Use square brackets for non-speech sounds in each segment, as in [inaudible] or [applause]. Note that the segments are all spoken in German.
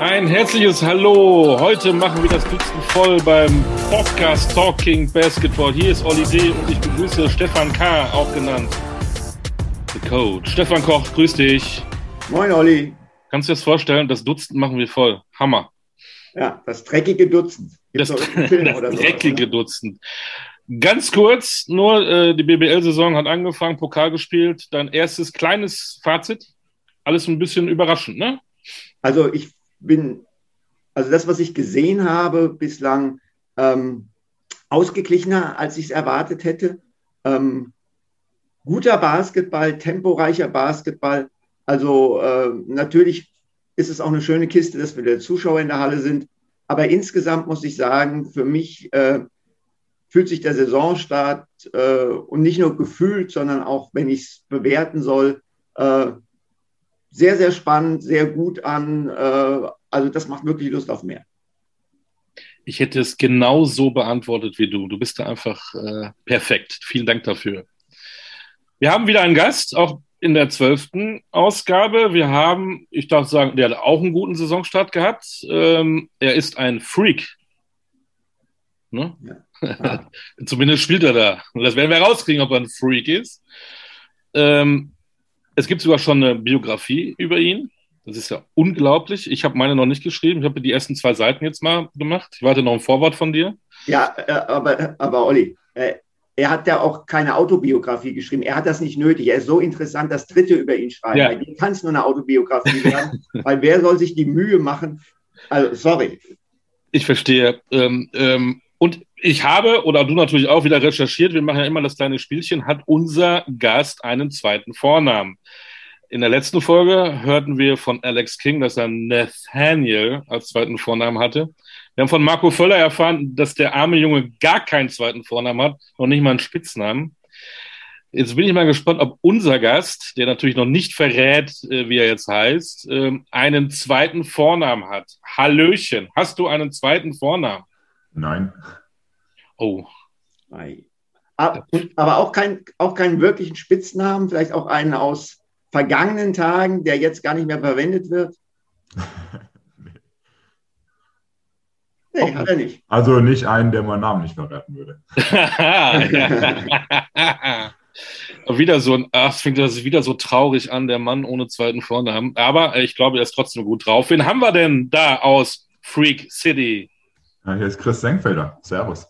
Ein herzliches Hallo. Heute machen wir das Dutzend voll beim Podcast Talking Basketball. Hier ist Olli D. und ich begrüße Stefan K., auch genannt The Coach. Stefan Koch, grüß dich. Moin, Olli. Kannst du dir das vorstellen? Das Dutzend machen wir voll. Hammer. Ja, das dreckige Dutzend. das, [laughs] das dreckige sowas, Dutzend. Ganz kurz, nur äh, die BBL-Saison hat angefangen, Pokal gespielt. Dein erstes kleines Fazit. Alles ein bisschen überraschend, ne? Also ich bin, also das, was ich gesehen habe, bislang ähm, ausgeglichener, als ich es erwartet hätte. Ähm, guter Basketball, temporeicher Basketball. Also äh, natürlich ist es auch eine schöne Kiste, dass wir der Zuschauer in der Halle sind. Aber insgesamt muss ich sagen, für mich äh, fühlt sich der Saisonstart äh, und nicht nur gefühlt, sondern auch, wenn ich es bewerten soll, äh, sehr, sehr spannend, sehr gut an. Äh, also das macht wirklich Lust auf mehr. Ich hätte es genau so beantwortet wie du. Du bist da einfach äh, perfekt. Vielen Dank dafür. Wir haben wieder einen Gast, auch in der zwölften Ausgabe. Wir haben, ich darf sagen, der hat auch einen guten Saisonstart gehabt. Ähm, er ist ein Freak. Ne? Ja. [laughs] Zumindest spielt er da. Und das werden wir rauskriegen, ob er ein Freak ist. Ähm, es gibt sogar schon eine Biografie über ihn. Das ist ja unglaublich. Ich habe meine noch nicht geschrieben. Ich habe die ersten zwei Seiten jetzt mal gemacht. Ich warte noch ein Vorwort von dir. Ja, äh, aber, aber Olli, äh, er hat ja auch keine Autobiografie geschrieben. Er hat das nicht nötig. Er ist so interessant, das Dritte über ihn schreiben. Ja. Bei dir kann es nur eine Autobiografie werden, [laughs] weil wer soll sich die Mühe machen? Also, sorry. Ich verstehe. Ähm, ähm, und ich habe, oder du natürlich auch wieder recherchiert, wir machen ja immer das kleine Spielchen, hat unser Gast einen zweiten Vornamen. In der letzten Folge hörten wir von Alex King, dass er Nathaniel als zweiten Vornamen hatte. Wir haben von Marco Völler erfahren, dass der arme Junge gar keinen zweiten Vornamen hat, noch nicht mal einen Spitznamen. Jetzt bin ich mal gespannt, ob unser Gast, der natürlich noch nicht verrät, äh, wie er jetzt heißt, ähm, einen zweiten Vornamen hat. Hallöchen, hast du einen zweiten Vornamen? Nein. Oh. Aber auch, kein, auch keinen wirklichen Spitznamen, vielleicht auch einen aus vergangenen Tagen, der jetzt gar nicht mehr verwendet wird? [laughs] nee, okay. hat er nicht. Also nicht einen, der meinen Namen nicht verraten würde. [laughs] wieder so ein, ach, fängt das wieder so traurig an, der Mann ohne zweiten Vornamen. Aber ich glaube, er ist trotzdem gut drauf. Wen haben wir denn da aus Freak City? Ja, hier ist Chris Senkfelder. Servus.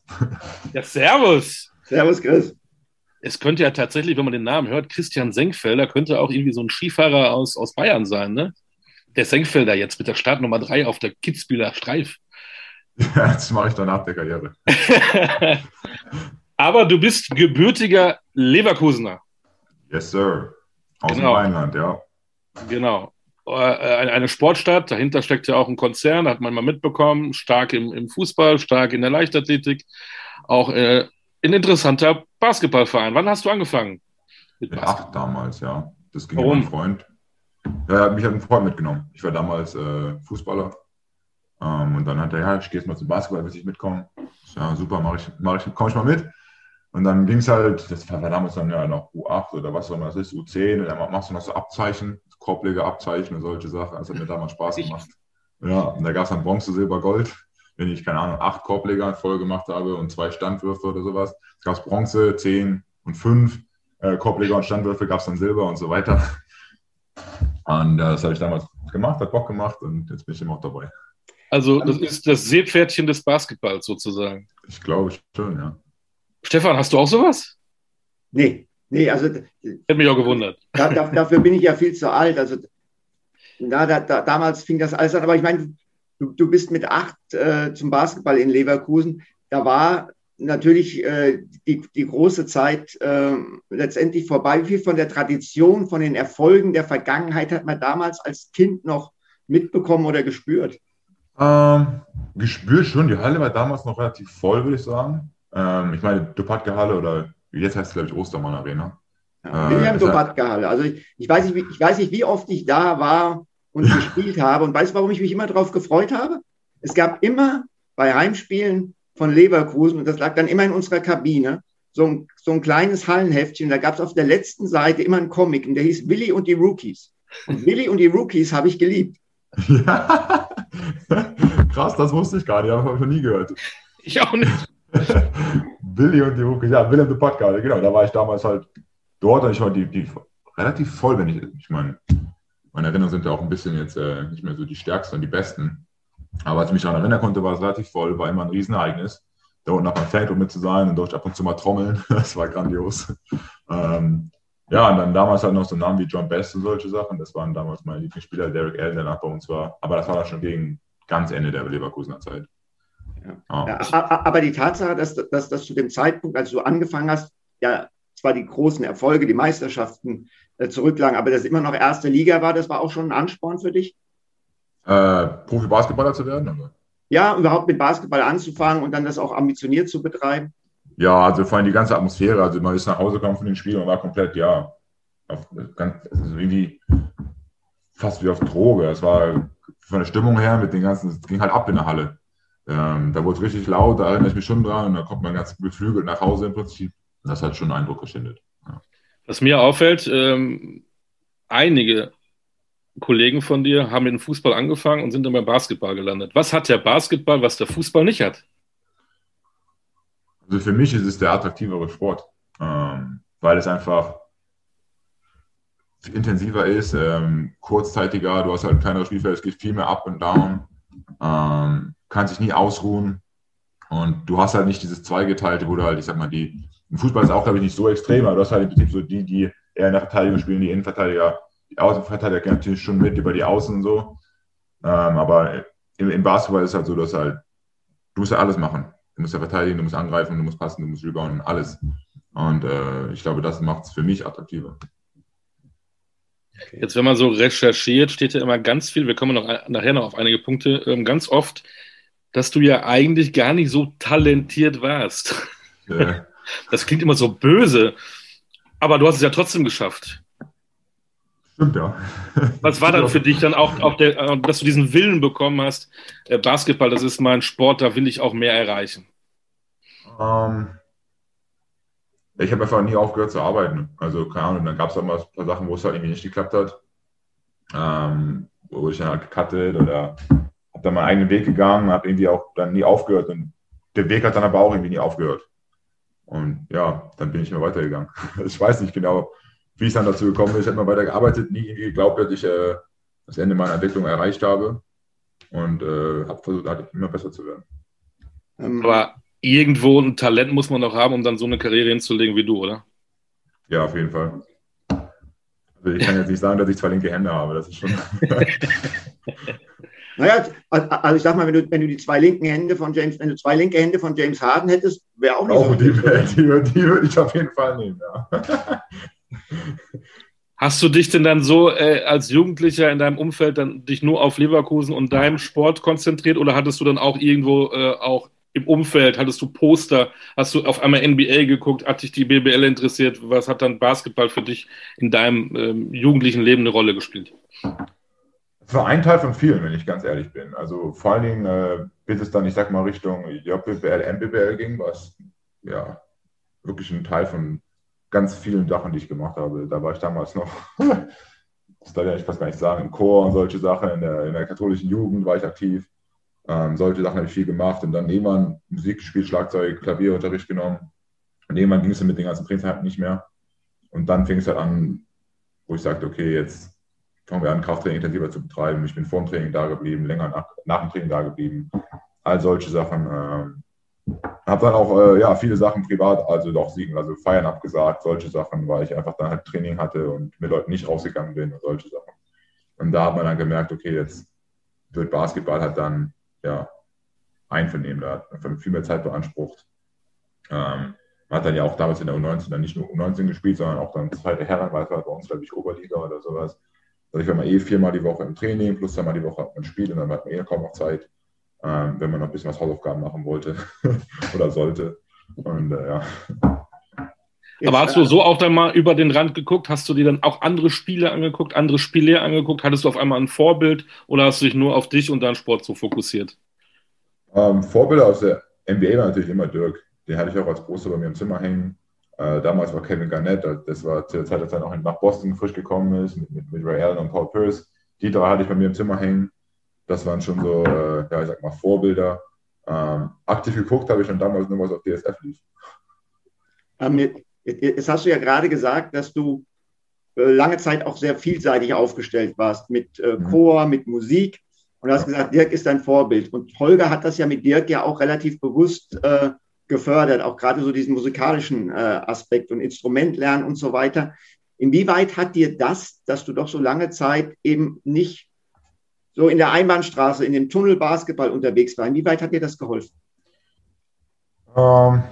Ja, servus. Servus, Chris. Es könnte ja tatsächlich, wenn man den Namen hört, Christian Senkfelder könnte auch irgendwie so ein Skifahrer aus, aus Bayern sein, ne? Der Senkfelder jetzt mit der Startnummer 3 auf der Kitzbühler Streif. Ja, das mache ich dann nach der Karriere. [laughs] Aber du bist gebürtiger Leverkusener. Yes, sir. Aus genau. dem Rheinland, ja. Genau. Äh, eine Sportstadt, dahinter steckt ja auch ein Konzern, hat man mal mitbekommen, stark im, im Fußball, stark in der Leichtathletik, auch äh, ein interessanter Basketballverein. Wann hast du angefangen? Mit Acht damals, ja. Das ging Warum? mein Freund. Ja, mich hat ein Freund mitgenommen. Ich war damals äh, Fußballer. Ähm, und dann hat er, ja, ich gehe jetzt mal zum Basketball, will ich mitkommen. Ja, super, mach ich, mach ich, komme ich mal mit. Und dann ging es halt, das war damals dann ja noch U8 oder was auch immer das ist, U10, und dann machst du noch so Abzeichen. Korbleger Abzeichen und solche Sachen. Das hat mir damals Spaß gemacht. Ja, und da gab es dann Bronze, Silber, Gold. Wenn ich, keine Ahnung, acht Korbleger voll gemacht habe und zwei Standwürfe oder sowas. Es gab Bronze, zehn und fünf. Äh, Korbleger und Standwürfe gab es dann Silber und so weiter. Und äh, das habe ich damals gemacht, hat Bock gemacht und jetzt bin ich immer auch dabei. Also, das ist das Seepferdchen des Basketballs sozusagen. Ich glaube schon, ja. Stefan, hast du auch sowas? Nee, Nee, also. Hätte mich auch gewundert. Da, da, dafür bin ich ja viel zu alt. Also da, da, damals fing das alles an. Aber ich meine, du, du bist mit acht äh, zum Basketball in Leverkusen. Da war natürlich äh, die, die große Zeit äh, letztendlich vorbei. Wie viel von der Tradition, von den Erfolgen der Vergangenheit hat man damals als Kind noch mitbekommen oder gespürt? Ähm, gespürt schon. Die Halle war damals noch relativ voll, würde ich sagen. Ähm, ich meine, Dupatke Halle oder Jetzt heißt es, glaube ich, Ostermann Arena. Ja, William äh, Sobatka-Halle. Also ich, ich, weiß nicht, ich weiß nicht, wie oft ich da war und [laughs] gespielt habe. Und weißt du, warum ich mich immer darauf gefreut habe? Es gab immer bei Heimspielen von Leverkusen, und das lag dann immer in unserer Kabine, so ein, so ein kleines Hallenheftchen. Da gab es auf der letzten Seite immer einen Comic, und der hieß Willy und die Rookies. Und [laughs] Willy und die Rookies habe ich geliebt. Ja, [laughs] Krass, das wusste ich gar nicht, habe ich noch nie gehört. Ich auch nicht. [laughs] Billy und die Hucke, ja, Willem de Podcast, genau, da war ich damals halt dort und ich war die, die relativ voll, wenn ich, ich meine, meine Erinnerungen sind ja auch ein bisschen jetzt äh, nicht mehr so die stärksten und die besten. Aber als ich mich daran erinnern konnte, war es relativ voll, war immer ein Riesenereignis. Da unten auf einem Fanclub mit zu sein und dort ab und zu mal trommeln, [laughs] das war grandios. Ähm, ja, und dann damals halt noch so Namen wie John Best und solche Sachen. Das waren damals meine Lieblingsspieler, Derek Allen, der nach bei uns war. Aber das war dann schon gegen ganz Ende der Leverkusener Zeit. Ja. Oh. Ja, aber die Tatsache, dass, dass, dass zu dem Zeitpunkt, als du angefangen hast, ja zwar die großen Erfolge, die Meisterschaften äh, zurücklagen, aber das immer noch erste Liga war, das war auch schon ein Ansporn für dich? Äh, Profi-Basketballer zu werden? Oder? Ja, überhaupt mit Basketball anzufangen und dann das auch ambitioniert zu betreiben. Ja, also vor allem die ganze Atmosphäre. Also man ist nach Hause gekommen von den Spielen und war komplett, ja, auf, ganz, also irgendwie fast wie auf Droge. Es war von der Stimmung her mit den ganzen, es ging halt ab in der Halle. Ähm, da wurde es richtig laut, da erinnere ich mich schon dran und da kommt man ganz beflügelt nach Hause im Prinzip. Das hat schon einen Eindruck geschindet. Ja. Was mir auffällt, ähm, einige Kollegen von dir haben mit dem Fußball angefangen und sind dann beim Basketball gelandet. Was hat der Basketball, was der Fußball nicht hat? Also für mich ist es der attraktivere Sport, ähm, weil es einfach intensiver ist, ähm, kurzzeitiger, du hast halt ein kleineres Spielfeld, es geht viel mehr up und down, ähm, kann sich nie ausruhen und du hast halt nicht dieses Zweigeteilte, wo du halt, ich sag mal, die, im Fußball ist auch, glaube ich, nicht so extrem, aber du hast halt im Prinzip so die, die eher in der Verteidigung spielen, die Innenverteidiger, die Außenverteidiger gehen natürlich schon mit über die Außen und so, ähm, aber im, im Basketball ist halt so, dass halt, du musst ja alles machen. Du musst ja verteidigen, du musst angreifen, du musst passen, du musst rebounden, alles. Und äh, ich glaube, das macht es für mich attraktiver. Jetzt, wenn man so recherchiert, steht ja immer ganz viel, wir kommen noch nachher noch auf einige Punkte, ähm, ganz oft, dass du ja eigentlich gar nicht so talentiert warst. Ja. [laughs] Das klingt immer so böse, aber du hast es ja trotzdem geschafft. Stimmt, ja. Was war dann für dich dann auch, auch der, äh, dass du diesen Willen bekommen hast, äh, Basketball, das ist mein Sport, da will ich auch mehr erreichen? Ähm, ich habe einfach nie aufgehört zu arbeiten. Also, keine Ahnung, dann gab es auch mal ein paar Sachen, wo es halt irgendwie nicht geklappt hat. Ähm, wo ich dann halt gecuttet oder habe dann meinen eigenen Weg gegangen, habe irgendwie auch dann nie aufgehört. Und der Weg hat dann aber auch irgendwie nie aufgehört. Und ja, dann bin ich immer weitergegangen. [laughs] ich weiß nicht genau, wie es dann dazu gekommen ist. Ich habe mal weiter gearbeitet, nie geglaubt, dass ich äh, das Ende meiner Entwicklung erreicht habe und äh, habe versucht, halt immer besser zu werden. Ähm, Aber irgendwo ein Talent muss man doch haben, um dann so eine Karriere hinzulegen wie du, oder? Ja, auf jeden Fall. Also ich kann jetzt nicht sagen, dass ich zwei linke Hände habe. Das ist schon. [laughs] naja, also ich sag mal, wenn du, wenn du die zwei linken Hände von James, wenn du zwei linke Hände von James Harden hättest, wäre auch nicht auch so. Die, die, die würde ich auf jeden Fall nehmen, ja. Hast du dich denn dann so äh, als Jugendlicher in deinem Umfeld dann dich nur auf Leverkusen und deinem Sport konzentriert oder hattest du dann auch irgendwo äh, auch im Umfeld, hattest du Poster, hast du auf einmal NBA geguckt, hat dich die BBL interessiert, was hat dann Basketball für dich in deinem ähm, jugendlichen Leben eine Rolle gespielt? War ein Teil von vielen, wenn ich ganz ehrlich bin. Also vor allen Dingen, äh, bis es dann, ich sag mal, Richtung JBL, MBBL ging, was ja wirklich ein Teil von ganz vielen Sachen, die ich gemacht habe. Da war ich damals noch, [laughs] das darf ich fast gar nicht sagen, im Chor und solche Sachen. In der, in der katholischen Jugend war ich aktiv. Ähm, solche Sachen habe ich viel gemacht und dann irgendwann Musik gespielt, Schlagzeug, Klavierunterricht genommen. Und irgendwann ging es mit den ganzen Trainingseinheiten nicht mehr. Und dann fing es halt an, wo ich sagte, okay, jetzt fangen wir an, Krafttraining intensiver zu betreiben. Ich bin vor dem Training da geblieben, länger nach, nach dem Training da geblieben. All solche Sachen. Ähm, habe dann auch äh, ja, viele Sachen privat, also doch siegen, also Feiern abgesagt, solche Sachen, weil ich einfach dann halt Training hatte und mit Leuten nicht rausgegangen bin und solche Sachen. Und da hat man dann gemerkt, okay, jetzt wird Basketball halt dann ja einvernehmender, viel mehr Zeit beansprucht. Ähm, man hat dann ja auch damals in der U19 dann nicht nur U19 gespielt, sondern auch dann zweite Herren, weil es war bei uns, glaube ich, Oberliga oder sowas. Also ich war mal eh viermal die Woche im Training, plus einmal die Woche hat man Spiel und dann hat man eh kaum noch Zeit ähm, wenn man noch ein bisschen was Hausaufgaben machen wollte [laughs] oder sollte. Und äh, ja. Aber hast du so auch dann mal über den Rand geguckt? Hast du dir dann auch andere Spiele angeguckt, andere Spiele angeguckt? Hattest du auf einmal ein Vorbild oder hast du dich nur auf dich und deinen Sport so fokussiert? Ähm, Vorbilder aus der NBA war natürlich immer Dirk. Den hatte ich auch als Poster bei mir im Zimmer hängen. Äh, damals war Kevin Garnett, das war zu der Zeit, als er noch nach Boston frisch gekommen ist, mit, mit, mit Ray Allen und Paul Pierce. Die drei hatte ich bei mir im Zimmer hängen Das waren schon so, äh, ja, ich sag mal, Vorbilder. Ähm, aktiv geguckt habe ich schon damals nur was auf DSF lief. Ähm, jetzt hast du ja gerade gesagt, dass du äh, lange Zeit auch sehr vielseitig aufgestellt warst mit äh, mhm. Chor, mit Musik. Und du hast gesagt, Dirk ist dein Vorbild. Und Holger hat das ja mit Dirk ja auch relativ bewusst äh, gefördert, auch gerade so diesen musikalischen äh, Aspekt und Instrumentlernen und so weiter. Inwieweit hat dir das, dass du doch so lange Zeit eben nicht so in der Einbahnstraße, in dem Tunnel Basketball unterwegs war, inwieweit hat dir das geholfen? Ähm,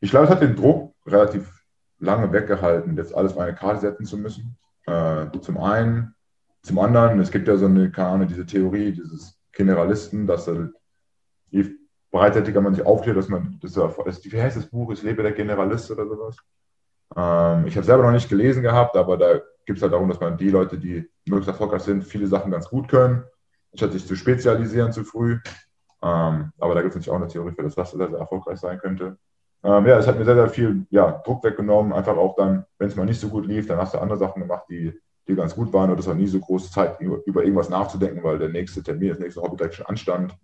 ich glaube, es hat den Druck relativ lange weggehalten, jetzt alles auf eine Karte setzen zu müssen. Äh, zum einen. Zum anderen, es gibt ja so eine, keine Ahnung, diese Theorie dieses Generalisten, dass je breitseitiger man sich aufklärt, dass man, das, das, wie heißt das Buch, Ich lebe der Generalist oder sowas. Ähm, ich habe selber noch nicht gelesen gehabt, aber da gibt es halt darum, dass man die Leute, die möglichst erfolgreich sind, viele Sachen ganz gut können, statt sich zu spezialisieren zu früh. Ähm, aber da gibt es natürlich auch eine Theorie für, dass das sehr, sehr erfolgreich sein könnte. Ähm, ja, es hat mir sehr, sehr viel ja, Druck weggenommen. Einfach auch dann, wenn es mal nicht so gut lief, dann hast du andere Sachen gemacht, die, die ganz gut waren. Und es war nie so große Zeit, über, irgendwas nachzudenken, weil der nächste Termin, das nächste direkt schon anstand.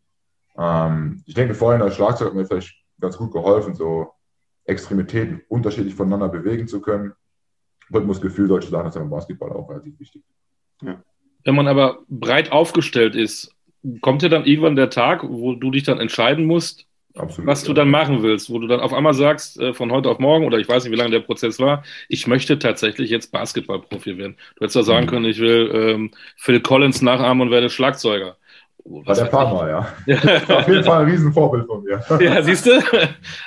Ähm, ich denke, vorhin als Schlagzeug hat mir vielleicht ganz gut geholfen, so Extremitäten unterschiedlich voneinander bewegen zu können. Rhythmusgefühl, solche Sachen ist ja beim Basketball auch relativ wichtig. Ja. Wenn man aber breit aufgestellt ist, kommt ja dann irgendwann der Tag, wo du dich dann entscheiden musst, Absolut, was du dann machen willst, wo du dann auf einmal sagst, äh, von heute auf morgen, oder ich weiß nicht, wie lange der Prozess war, ich möchte tatsächlich jetzt Basketballprofi werden. Du hättest ja sagen mhm. können, ich will ähm, Phil Collins nachahmen und werde Schlagzeuger. Was der Partner, ja. ja. [laughs] Auf jeden Fall ein Riesenvorbild von mir. ja, siehst du?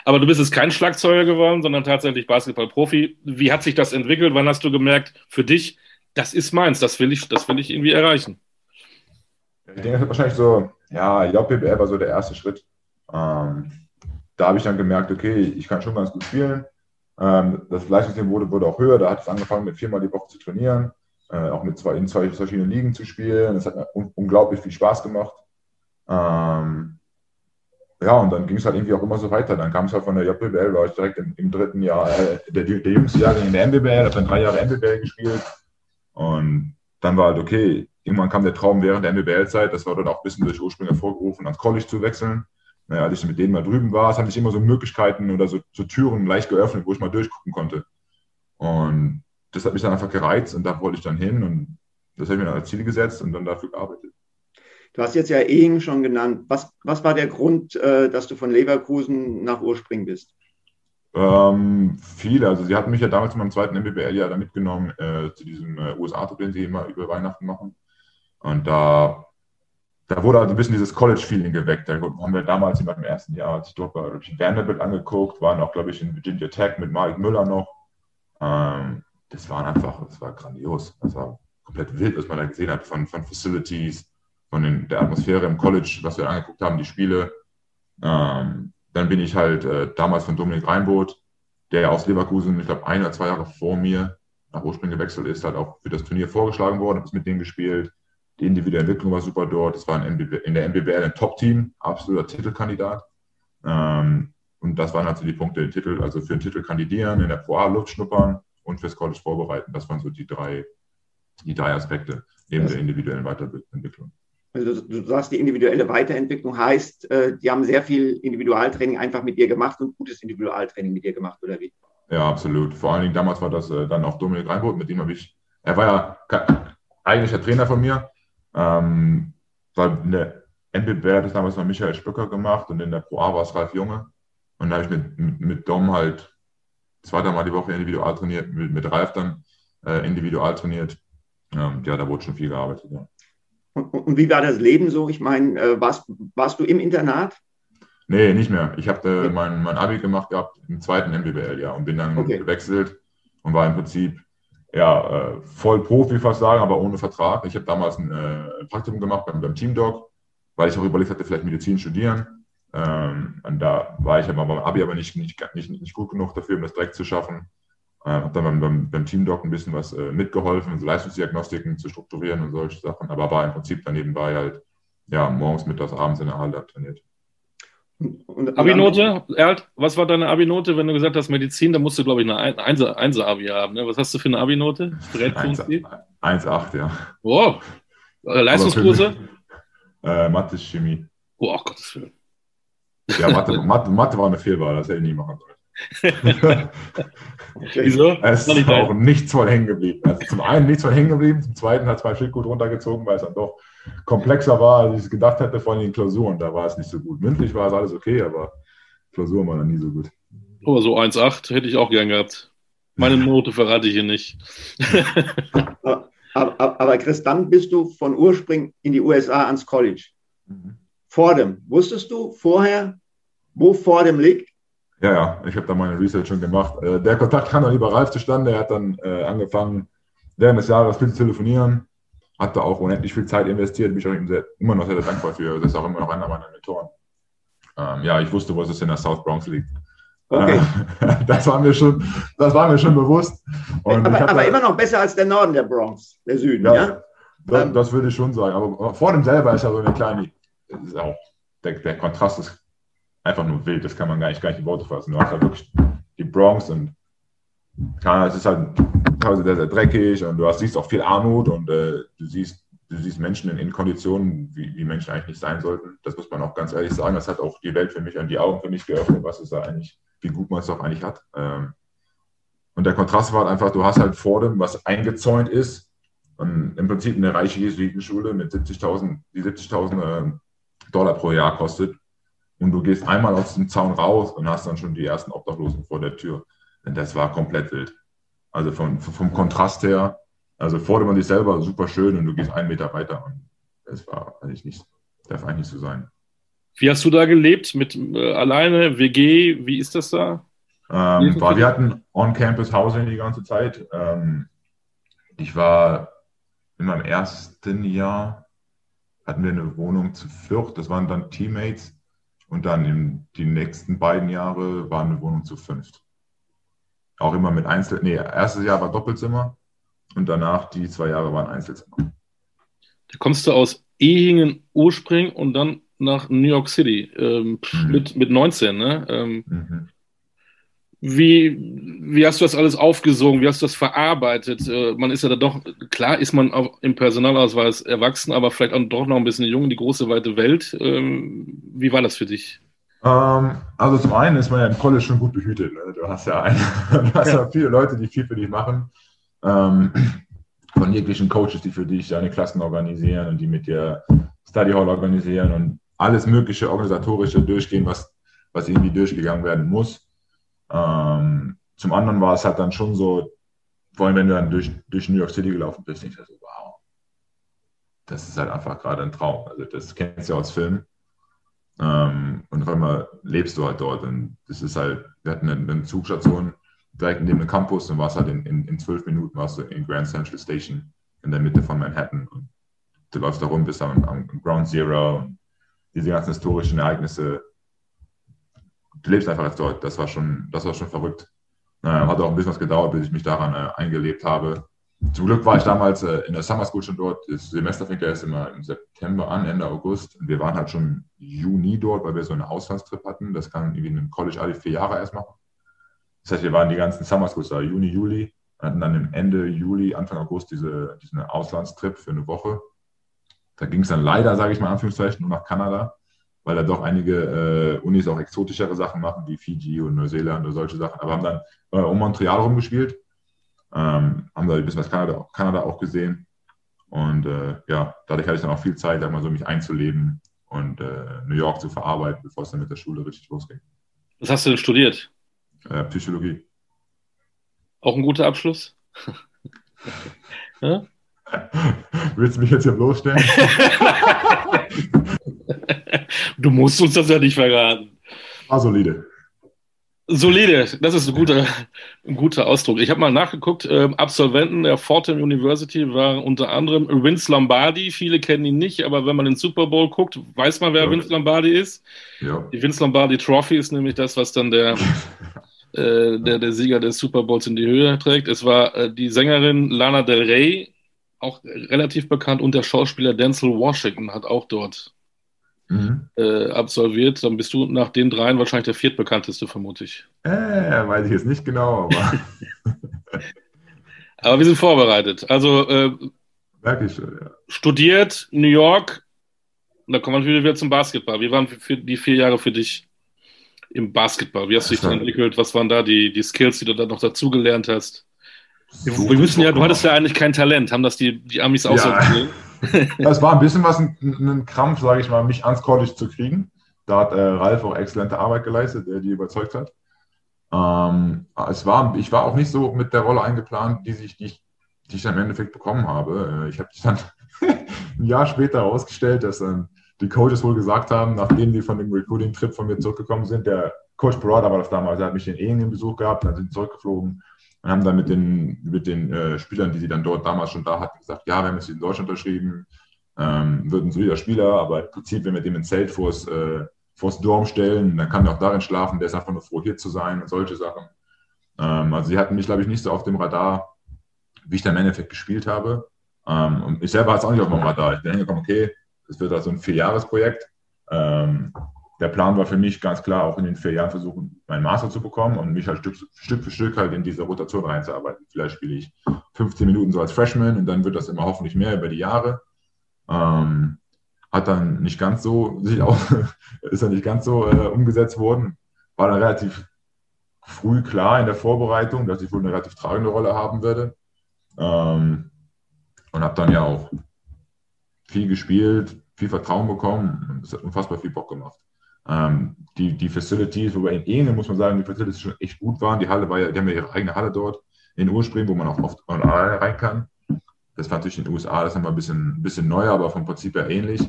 Aber du bist jetzt kein Schlagzeuger geworden, sondern tatsächlich Basketballprofi. Wie hat sich das entwickelt? Wann hast du gemerkt, für dich, das ist meins, das will ich, das will ich irgendwie erreichen? Ich denke, das ist wahrscheinlich so, ja, JBL war so der erste Schritt. Ähm, da habe ich dann gemerkt, okay, ich kann schon ganz gut spielen. Ähm, das Leistungsniveau wurde, wurde auch höher. Da hat es angefangen, mit viermal die Woche zu trainieren, äh, auch mit zwei, in zwei verschiedenen Ligen zu spielen. Das hat mir un unglaublich viel Spaß gemacht. Ähm, ja, und dann ging es halt irgendwie auch immer so weiter. Dann kam es halt von der JBL, war ich direkt im, im dritten Jahr, äh, der, der jüngste Jahr in der MBBL, habe dann drei Jahre MBBL gespielt. Und dann war halt okay, irgendwann kam der Traum während der MBBL-Zeit, das war dann auch ein bisschen durch Ursprünge hervorgerufen, ans College zu wechseln naja, als ich mit denen mal drüben war, es haben sich immer so Möglichkeiten oder so, so Türen leicht geöffnet, wo ich mal durchgucken konnte. Und das hat mich dann einfach gereizt und da wollte ich dann hin und das habe ich mir dann als Ziel gesetzt und dann dafür gearbeitet. Du hast jetzt ja Ehing schon genannt. Was, was war der Grund, äh, dass du von Leverkusen nach Urspring bist? Ähm, viele. Also sie hatten mich ja damals in meinem zweiten MBBL-Jahr da mitgenommen äh, zu diesem äh, USA-Trip, den sie immer über Weihnachten machen. Und da da wurde also ein bisschen dieses College-Feeling geweckt. Da haben wir damals in meinem ersten Jahr, als ich dort war, habe ich Vanderbilt angeguckt, waren auch, glaube ich, in Virginia Tech mit Mike Müller noch. Ähm, das war einfach, das war grandios. Das war komplett wild, was man da gesehen hat von, von Facilities, von den, der Atmosphäre im College, was wir angeguckt haben, die Spiele. Ähm, dann bin ich halt äh, damals von Dominik Reinboth, der aus Leverkusen, ich glaube, ein oder zwei Jahre vor mir nach Ursprung gewechselt ist, halt auch für das Turnier vorgeschlagen worden, habe mit denen gespielt. Die individuelle Entwicklung war super dort. Es war in der MBBL ein Top-Team, absoluter Titelkandidat. Ähm, und das waren also die Punkte, den Titel, also für den Titel kandidieren, in der Pro A Luft schnuppern und fürs College vorbereiten. Das waren so die drei, die drei Aspekte neben das der individuellen Weiterentwicklung. Also du sagst, die individuelle Weiterentwicklung heißt, äh, die haben sehr viel Individualtraining einfach mit dir gemacht und gutes Individualtraining mit dir gemacht, oder wie? Ja, absolut. Vor allen Dingen damals war das äh, dann auch Dominik Reinbold, mit dem habe ich, er war ja eigentlich der Trainer von mir, ähm, in der NBB hat es damals noch Michael Spöcker gemacht und in der Pro A war es Ralf Junge. Und da habe ich mit, mit, mit Dom halt zweimal die Woche individual trainiert, mit, mit Ralf dann äh, individual trainiert. Ähm, ja, da wurde schon viel gearbeitet. Ja. Und, und, wie war das Leben so? Ich meine, äh, warst, warst du im Internat? Nee, nicht mehr. Ich habe äh, mein, mein Abi gemacht gehabt im zweiten MBBL, ja, und bin dann okay. gewechselt und war im Prinzip ja, äh, voll Profi fast sagen, aber ohne Vertrag. Ich habe damals ein äh, Praktikum gemacht beim, beim Teamdog, weil ich auch überlegt hatte, vielleicht Medizin studieren. Ähm, und da war ich aber beim Abi aber nicht, nicht, nicht, nicht gut genug dafür, um das direkt zu schaffen. Äh, habe dann beim, beim, beim Teamdoc ein bisschen was äh, mitgeholfen, so Leistungsdiagnostiken zu strukturieren und solche Sachen, aber war im Prinzip dann nebenbei halt ja, morgens, mittags, abends in der Halle trainiert. Abi-Note, Erlt, was war deine Abi-Note, wenn du gesagt hast Medizin, da musst du, glaube ich, eine Einser-Abi haben. Ne? Was hast du für eine Abi-Note? 1,8, ja. Wow. Leistungskurse? Äh, Mathe, Chemie. Oh, Gottes Willen. Ja, Mathe, [laughs] Mathe, Mathe war eine Fehlwahl, das hätte ich nie machen sollen. okay. [laughs] Wieso? Es ist auch nichts voll hängen geblieben. Also zum einen nichts voll hängen geblieben, zum zweiten hat es mein Schild gut runtergezogen, weil es dann doch komplexer war, als ich es gedacht hätte, vor allem in den Klausuren. Da war es nicht so gut. Mündlich war es alles okay, aber Klausuren waren dann nie so gut. Aber so 1,8 hätte ich auch gern gehabt. Meine [laughs] Note verrate ich hier nicht. aber, aber, aber, Chris, dann bist du von Ursprung in die USA ans College. Mhm. Fordham. Wusstest du vorher, wo Fordham liegt? Ja, ja, ich habe da meine Research schon gemacht. Äh, der Kontakt kam dann über Ralf zustande. Er hat dann äh, angefangen, während des Jahres viel zu telefonieren. Hat da auch unendlich viel Zeit investiert. Bin ich auch ihm sehr, immer noch sehr dankbar für. Das ist auch immer noch einer meiner Mentoren. Ähm, ja, ich wusste, wo es in der South Bronx liegt. Okay. [laughs] das, war mir schon, das war mir schon bewusst. Und aber, aber immer noch besser als der Norden der Bronx, der Süden, ja? ja? Das, ähm, das, würde ich schon sagen. Aber vor dem selber ist ja so eine kleine, auch, der, der, Kontrast ist einfach nur wild. Das kann man gar nicht, gar nicht in Worte fassen. Du hast halt wirklich die Bronx und es ist halt teilweise sehr, sehr dreckig und du hast, siehst auch viel Armut und äh, du siehst du siehst Menschen in, in Konditionen, wie, wie, Menschen eigentlich nicht sein sollten. Das muss man auch ganz ehrlich sagen. Das hat auch die Welt für mich und die Augen für mich geöffnet, was es da eigentlich wie gut man es doch eigentlich hat. Ähm, und der Kontrast war halt einfach, du hast halt vor dem, was eingezäunt ist, und im Prinzip eine reiche Jesuitenschule mit 70.000, die 70.000 äh, Dollar pro Jahr kostet. Und du gehst einmal aus dem Zaun raus und hast dann schon die ersten Obdachlosen vor der Tür. Denn das war komplett wild. Also vom, vom Kontrast her, also fordert man dich selber super schön und du gehst einen Meter weiter. Und das war eigentlich nicht, darf eigentlich nicht so sein. Wie hast du da gelebt? Mit äh, alleine, WG? Wie ist das da? Ähm, war, wir hatten On-Campus Housing die ganze Zeit. Ähm, ich war in meinem ersten Jahr, hatten wir eine Wohnung zu viert. Das waren dann Teammates. Und dann in die nächsten beiden Jahre war eine Wohnung zu fünft. Auch immer mit Einzel... Nee, erstes Jahr war Doppelzimmer und danach die zwei Jahre waren Einzelzimmer. Da kommst du aus Ehingen ursprünglich und dann nach New York City ähm, mhm. mit, mit 19. Ne? Ähm, mhm. Wie, wie hast du das alles aufgesogen? Wie hast du das verarbeitet? Äh, man ist ja da doch, klar ist man auch im Personalausweis erwachsen, aber vielleicht auch doch noch ein bisschen jung, die große weite Welt. Ähm, wie war das für dich? Ähm, also zum einen ist man ja im College schon gut behütet. Ne? Du hast ja, ein, [laughs] du hast ja. ja. viele Leute, die viel für dich machen. Ähm, von jeglichen Coaches, die für dich deine Klassen organisieren und die mit dir Study Hall organisieren und alles mögliche organisatorische durchgehen, was, was irgendwie durchgegangen werden muss. Ähm, zum anderen war es halt dann schon so, vor allem wenn du dann durch, durch New York City gelaufen bist, denkst du so, wow, das ist halt einfach gerade ein Traum. Also das kennst du ja aus Filmen. Ähm, und auf einmal lebst du halt dort. Und das ist halt, wir hatten eine, eine Zugstation direkt neben dem Campus und warst halt in, in, in zwölf Minuten warst du in Grand Central Station in der Mitte von Manhattan. Und du läufst da rum, bist am, am Ground Zero und diese ganzen historischen Ereignisse, du lebst einfach jetzt dort. Das war schon, das war schon verrückt. Äh, hat auch ein bisschen was gedauert, bis ich mich daran äh, eingelebt habe. Zum Glück war ich damals äh, in der Summer School schon dort. Das Semester fängt ja erst immer im September an, Ende August. Und wir waren halt schon Juni dort, weil wir so einen Auslandstrip hatten. Das kann irgendwie in einem College alle vier Jahre erst machen. Das heißt, wir waren die ganzen Summer Schools da, Juni, Juli, hatten dann im Ende Juli, Anfang August diese, diesen Auslandstrip für eine Woche. Da ging es dann leider, sage ich mal, Anführungszeichen, nur nach Kanada, weil da doch einige äh, Unis auch exotischere Sachen machen, wie Fiji und Neuseeland oder solche Sachen, aber haben dann äh, um Montreal rumgespielt, ähm, haben da ein bisschen was Kanada, Kanada auch gesehen. Und äh, ja, dadurch hatte ich dann auch viel Zeit, mal so mich einzuleben und äh, New York zu verarbeiten, bevor es dann mit der Schule richtig losging. Was hast du denn studiert? Äh, Psychologie. Auch ein guter Abschluss? [laughs] ja? Willst du mich jetzt hier bloßstellen? [laughs] du musst uns das ja nicht verraten. Ah, solide. Solide, das ist ein guter, ein guter Ausdruck. Ich habe mal nachgeguckt, äh, Absolventen der Fordham University waren unter anderem Vince Lombardi. Viele kennen ihn nicht, aber wenn man den Super Bowl guckt, weiß man, wer ja. Vince Lombardi ist. Ja. Die Vince Lombardi Trophy ist nämlich das, was dann der, [laughs] äh, der, der Sieger des Super Bowls in die Höhe trägt. Es war äh, die Sängerin Lana Del Rey, auch relativ bekannt, und der Schauspieler Denzel Washington hat auch dort mhm. äh, absolviert. Dann bist du nach den dreien wahrscheinlich der viertbekannteste, vermute ich. Äh, weiß ich jetzt nicht genau, aber. [laughs] [laughs] aber wir sind vorbereitet. Also äh, schon, ja. studiert, New York, Und dann kommen wir wieder zum Basketball. Wie waren für die vier Jahre für dich im Basketball? Wie hast du dich dann entwickelt? Was waren da die, die Skills, die du dann noch dazugelernt hast? Wir wissen ja, du hattest ja eigentlich kein Talent. Haben das die, die Amis auch ja. so Es war ein bisschen was, ein, ein Krampf, sage ich mal, mich ans College zu kriegen. Da hat äh, Ralf auch exzellente Arbeit geleistet, der die überzeugt hat. Ähm, es war, ich war auch nicht so mit der Rolle eingeplant, die, sich, die, ich, die ich dann im Endeffekt bekommen habe. Äh, ich habe dann [laughs] ein Jahr später herausgestellt, dass dann die Coaches wohl gesagt haben, nachdem die von dem Recruiting-Trip von mir zurückgekommen sind, der Coach Parada war das damals, der hat mich in Ehingen Besuch gehabt, dann sind sie zurückgeflogen und haben dann mit den, mit den äh, Spielern, die sie dann dort damals schon da hatten, gesagt, ja, wir haben jetzt in Deutschland unterschrieben, ähm, wird ein solider Spieler, aber im Prinzip, wenn wir dem ein Zelt vors, äh, vors Dorm stellen, dann kann er auch darin schlafen, der ist einfach nur froh, hier zu sein und solche Sachen. Ähm, also sie hatten mich, glaube ich, nicht so auf dem Radar, wie ich dann im Endeffekt gespielt habe. Ähm, und ich selber hatte es auch nicht auf dem Radar. Ich hingekommen, okay, das wird also ein Vierjahresprojekt. Ähm, der Plan war für mich ganz klar, auch in den vier Jahren versuchen, meinen Master zu bekommen und mich halt Stück, Stück für Stück halt in diese Rotation reinzuarbeiten. Vielleicht spiele ich 15 Minuten so als Freshman und dann wird das immer hoffentlich mehr über die Jahre. Ähm, hat dann nicht ganz so, sich auch, [laughs] ist dann nicht ganz so äh, umgesetzt worden. War dann relativ früh klar in der Vorbereitung, dass ich wohl eine relativ tragende Rolle haben werde. Ähm, und habe dann ja auch viel gespielt, viel Vertrauen bekommen. Es hat unfassbar viel Bock gemacht. Ähm, die, die Facilities, wobei in Ene muss man sagen, die Facilities schon echt gut waren. Die Halle war ja, die haben ja ihre eigene Halle dort in Ursprung, wo man auch oft rein kann. Das war natürlich in den USA, das ist nochmal ein bisschen, bisschen neuer, aber vom Prinzip her ähnlich.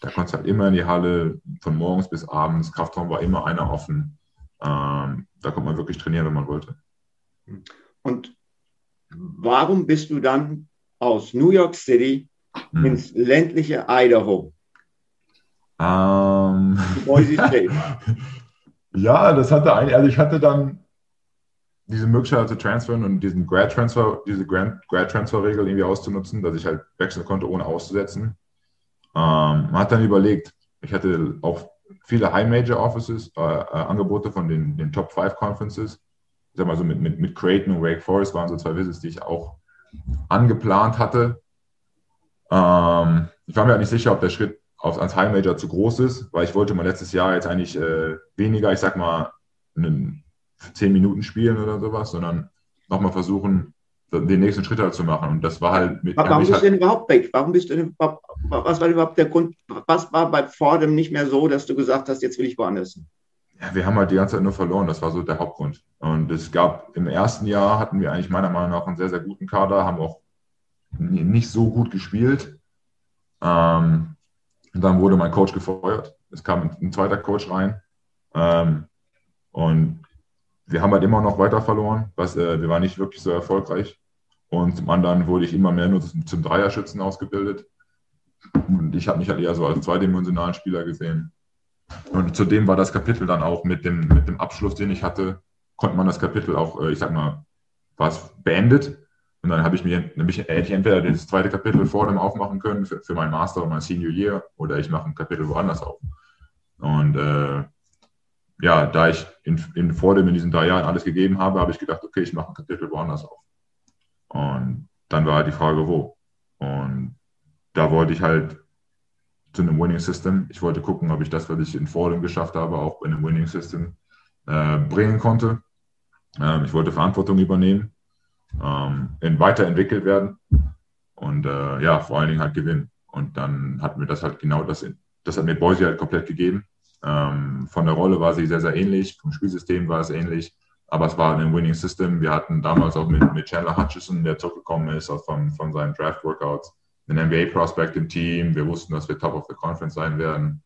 Da konntest du halt immer in die Halle, von morgens bis abends. Kraftraum war immer einer offen. Ähm, da konnte man wirklich trainieren, wenn man wollte. Und warum bist du dann aus New York City hm. ins ländliche Idaho. Ähm, [laughs] ja, das hatte ein, also ich hatte dann diese Möglichkeit zu transferen und diesen Grad Transfer, diese Grad, Grad Transfer Regel irgendwie auszunutzen, dass ich halt wechseln konnte, ohne auszusetzen. Ähm, man hat dann überlegt, ich hatte auch viele High Major Offices, äh, äh, Angebote von den, den Top 5 Conferences. Ich sag mal so mit, mit, mit Creighton und Wake Forest waren so zwei Visits, die ich auch angeplant hatte. Ähm, ich war mir halt nicht sicher, ob der Schritt aufs, ans High Major zu groß ist, weil ich wollte mal letztes Jahr jetzt eigentlich äh, weniger, ich sag mal, einen 10 Minuten spielen oder sowas, sondern nochmal versuchen, den nächsten Schritt halt zu machen. Und das war halt mit. Warum bist halt, du denn überhaupt weg? Warum bist du denn was war überhaupt der Grund? Was war bei Fordham nicht mehr so, dass du gesagt hast, jetzt will ich woanders hin? Ja, wir haben halt die ganze Zeit nur verloren. Das war so der Hauptgrund. Und es gab im ersten Jahr hatten wir eigentlich meiner Meinung nach einen sehr, sehr guten Kader, haben auch nicht so gut gespielt. Ähm, und dann wurde mein Coach gefeuert. Es kam ein, zweiter Coach rein. Ähm, und wir haben halt immer noch weiter verloren. Was, äh, wir waren nicht wirklich so erfolgreich. Und zum anderen wurde ich immer mehr nur zum, zum Dreierschützen ausgebildet. Und ich habe mich halt eher so als zweidimensionalen Spieler gesehen. Und zudem war das Kapitel dann auch mit dem, mit dem Abschluss, den ich hatte, konnte man das Kapitel auch, äh, ich sag mal, war es beendet. Und dann habe ich mir nämlich hätte ich entweder das zweite Kapitel vor dem aufmachen können für, für mein Master und mein Senior Year oder ich mache ein Kapitel woanders auf. Und äh, ja, da ich in, in Fordham in diesen drei Jahren alles gegeben habe, habe ich gedacht, okay, ich mache ein Kapitel woanders auf. Und dann war halt die Frage, wo. Und da wollte ich halt zu einem Winning System. Ich wollte gucken, ob ich das, was ich in Fordham geschafft habe, auch in einem Winning System äh, bringen konnte. Ähm, ich wollte Verantwortung übernehmen, ähm, weiterentwickelt werden und äh, ja, vor allen Dingen halt gewinnen. Und dann hat mir das halt genau das, das hat mir Boise halt komplett gegeben. Ähm, von der Rolle war sie sehr, sehr ähnlich, vom Spielsystem war es ähnlich, aber es war ein Winning System. Wir hatten damals auch mit, mit Chandler Hutchison, der zurückgekommen ist auch von, von seinen Draft-Workouts, einen NBA-Prospect im Team. Wir wussten, dass wir Top of the Conference sein werden.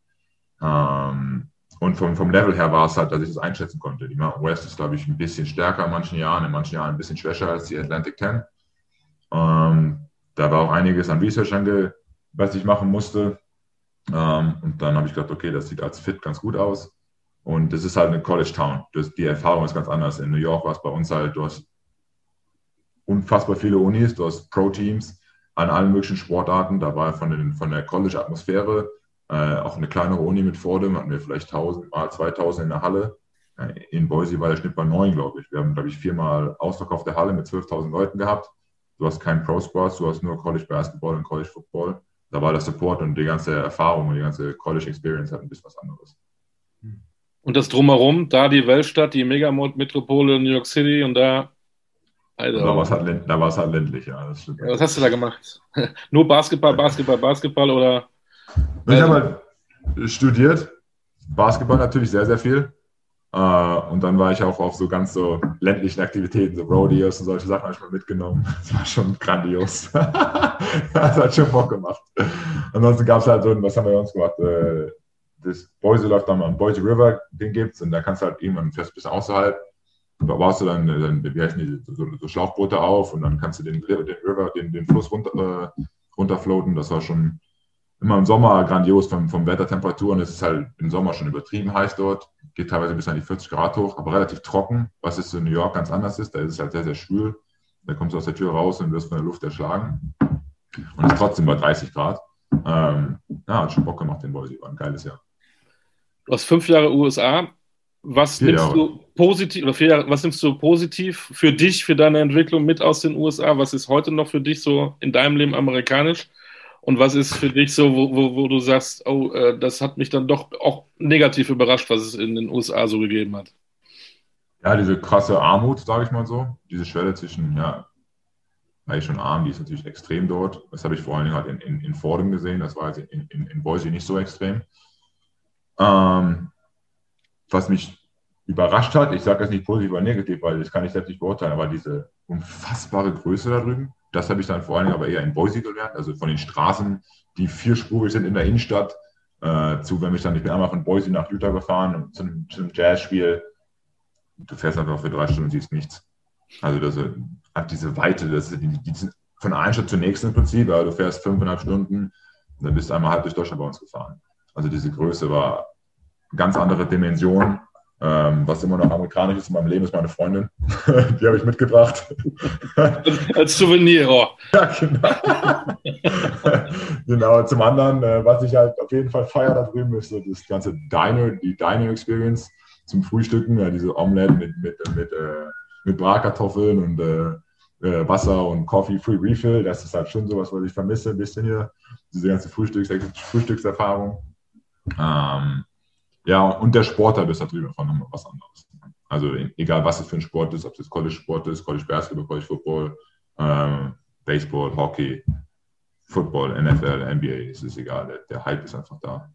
Ähm, und vom, vom Level her war es halt, dass ich das einschätzen konnte. Die Mountain West ist, glaube ich, ein bisschen stärker in manchen Jahren, in manchen Jahren ein bisschen schwächer als die Atlantic 10. Ähm, da war auch einiges an Research, ange, was ich machen musste. Ähm, und dann habe ich gedacht, okay, das sieht als Fit ganz gut aus. Und das ist halt eine College Town. Das, die Erfahrung ist ganz anders. In New York war es bei uns halt, du hast unfassbar viele Unis, du hast Pro-Teams, an allen möglichen Sportarten. Da war von, den, von der College-Atmosphäre äh, auch eine kleinere Uni mit Fordham, hatten wir vielleicht 1000 mal 2000 in der Halle. Äh, in Boise war der Schnitt bei 9, glaube ich. Wir haben, glaube ich, viermal ausverkaufte Halle mit 12.000 Leuten gehabt. Du hast keinen Pro-Sports, du hast nur College Basketball und College Football. da war der Support und die ganze Erfahrung und die ganze College Experience halt ein bisschen was anderes. Und das Drumherum, da die Weltstadt, die Megametropole New York City und da. Also, da war es halt, halt ländlich, ja. ja was hast du da gemacht? [laughs] Nur Basketball, Basketball, Basketball oder? Ich habe halt studiert, Basketball natürlich sehr, sehr viel. Uh, und dann war ich auch auf so ganz so ländlichen Aktivitäten, so Rodeos und solche Sachen habe ich mal mitgenommen. [laughs] Das war schon grandios. [laughs] das hat schon Bock gemacht. Ansonsten gab es halt so, was haben wir uns gemacht? Äh, das Boise läuft dann am Boise River, den gibt es und da kannst du halt irgendwann fährst ein bisschen außerhalb. Da baust du dann, dann wie heißen die, so, so, Schlauchboote auf und dann kannst du den, den River, den, den Fluss runter, äh, runterfloaten. Das war schon immer im Sommer grandios vom, vom Wetter, Temperaturen. Es ist halt im Sommer schon übertrieben heiß dort, geht teilweise bis an die 40 Grad hoch, aber relativ trocken, was es in New York ganz anders ist. Da ist es halt sehr, sehr schwül. Da kommst du aus der Tür raus und wirst von der Luft erschlagen. Und es ist trotzdem bei 30 Grad. Ähm, ja, hat schon Bock gemacht, den Boise. War ein geiles Jahr. Du hast fünf Jahre USA. Was vier nimmst Jahre. du positiv oder vier Jahre, was nimmst du positiv für dich, für deine Entwicklung mit aus den USA? Was ist heute noch für dich so in deinem Leben amerikanisch? Und was ist für dich so, wo, wo, wo du sagst, oh, äh, das hat mich dann doch auch negativ überrascht, was es in den USA so gegeben hat? Ja, diese krasse Armut, sage ich mal so. Diese Schwelle zwischen, ja, eigentlich schon arm, die ist natürlich extrem dort. Das habe ich vor allen Dingen halt in, in, in Fordham gesehen. Das war jetzt in, in, in Boise nicht so extrem. Ähm, was mich überrascht hat, ich sage das nicht positiv oder negativ, weil das kann ich selbst nicht beurteilen, aber diese unfassbare Größe da drüben, das habe ich dann vor allem aber eher in Boise gelernt, also von den Straßen, die vierspurig sind in der Innenstadt, äh, zu, wenn ich dann, ich bin einmal von Boise nach Utah gefahren zu einem, zu einem Jazzspiel, du fährst einfach für drei Stunden und siehst nichts. Also das hat diese Weite, das, die, die sind von einer Stadt zur nächsten im Prinzip, aber du fährst fünfeinhalb Stunden, dann bist du einmal halb durch Deutschland bei uns gefahren. Also diese Größe war ganz andere Dimension. Ähm, was immer noch amerikanisch ist in meinem Leben, ist meine Freundin. [laughs] Die habe ich mitgebracht. [laughs] Als Souvenir. Oh. Ja, genau. [laughs] genau. Zum anderen, äh, was ich halt auf jeden Fall feiere da drüben, ist so das ganze Diner, die Diner-Experience zum Frühstücken. Ja, diese Omelette mit, mit, mit, äh, mit Bratkartoffeln und äh, äh, Wasser und Coffee Free Refill. Das ist halt schon sowas, was ich vermisse ein bisschen hier. Diese ganze Frühstücks Frühstückserfahrung. Ähm, ja, und der Sport da ist da drüben einfach nochmal was anderes. Also egal, was es für ein Sport ist, ob es College-Sport ist, College Basketball, College Football, äh, Baseball, Hockey, Football, NFL, NBA, es ist egal, der, der Hype ist einfach da.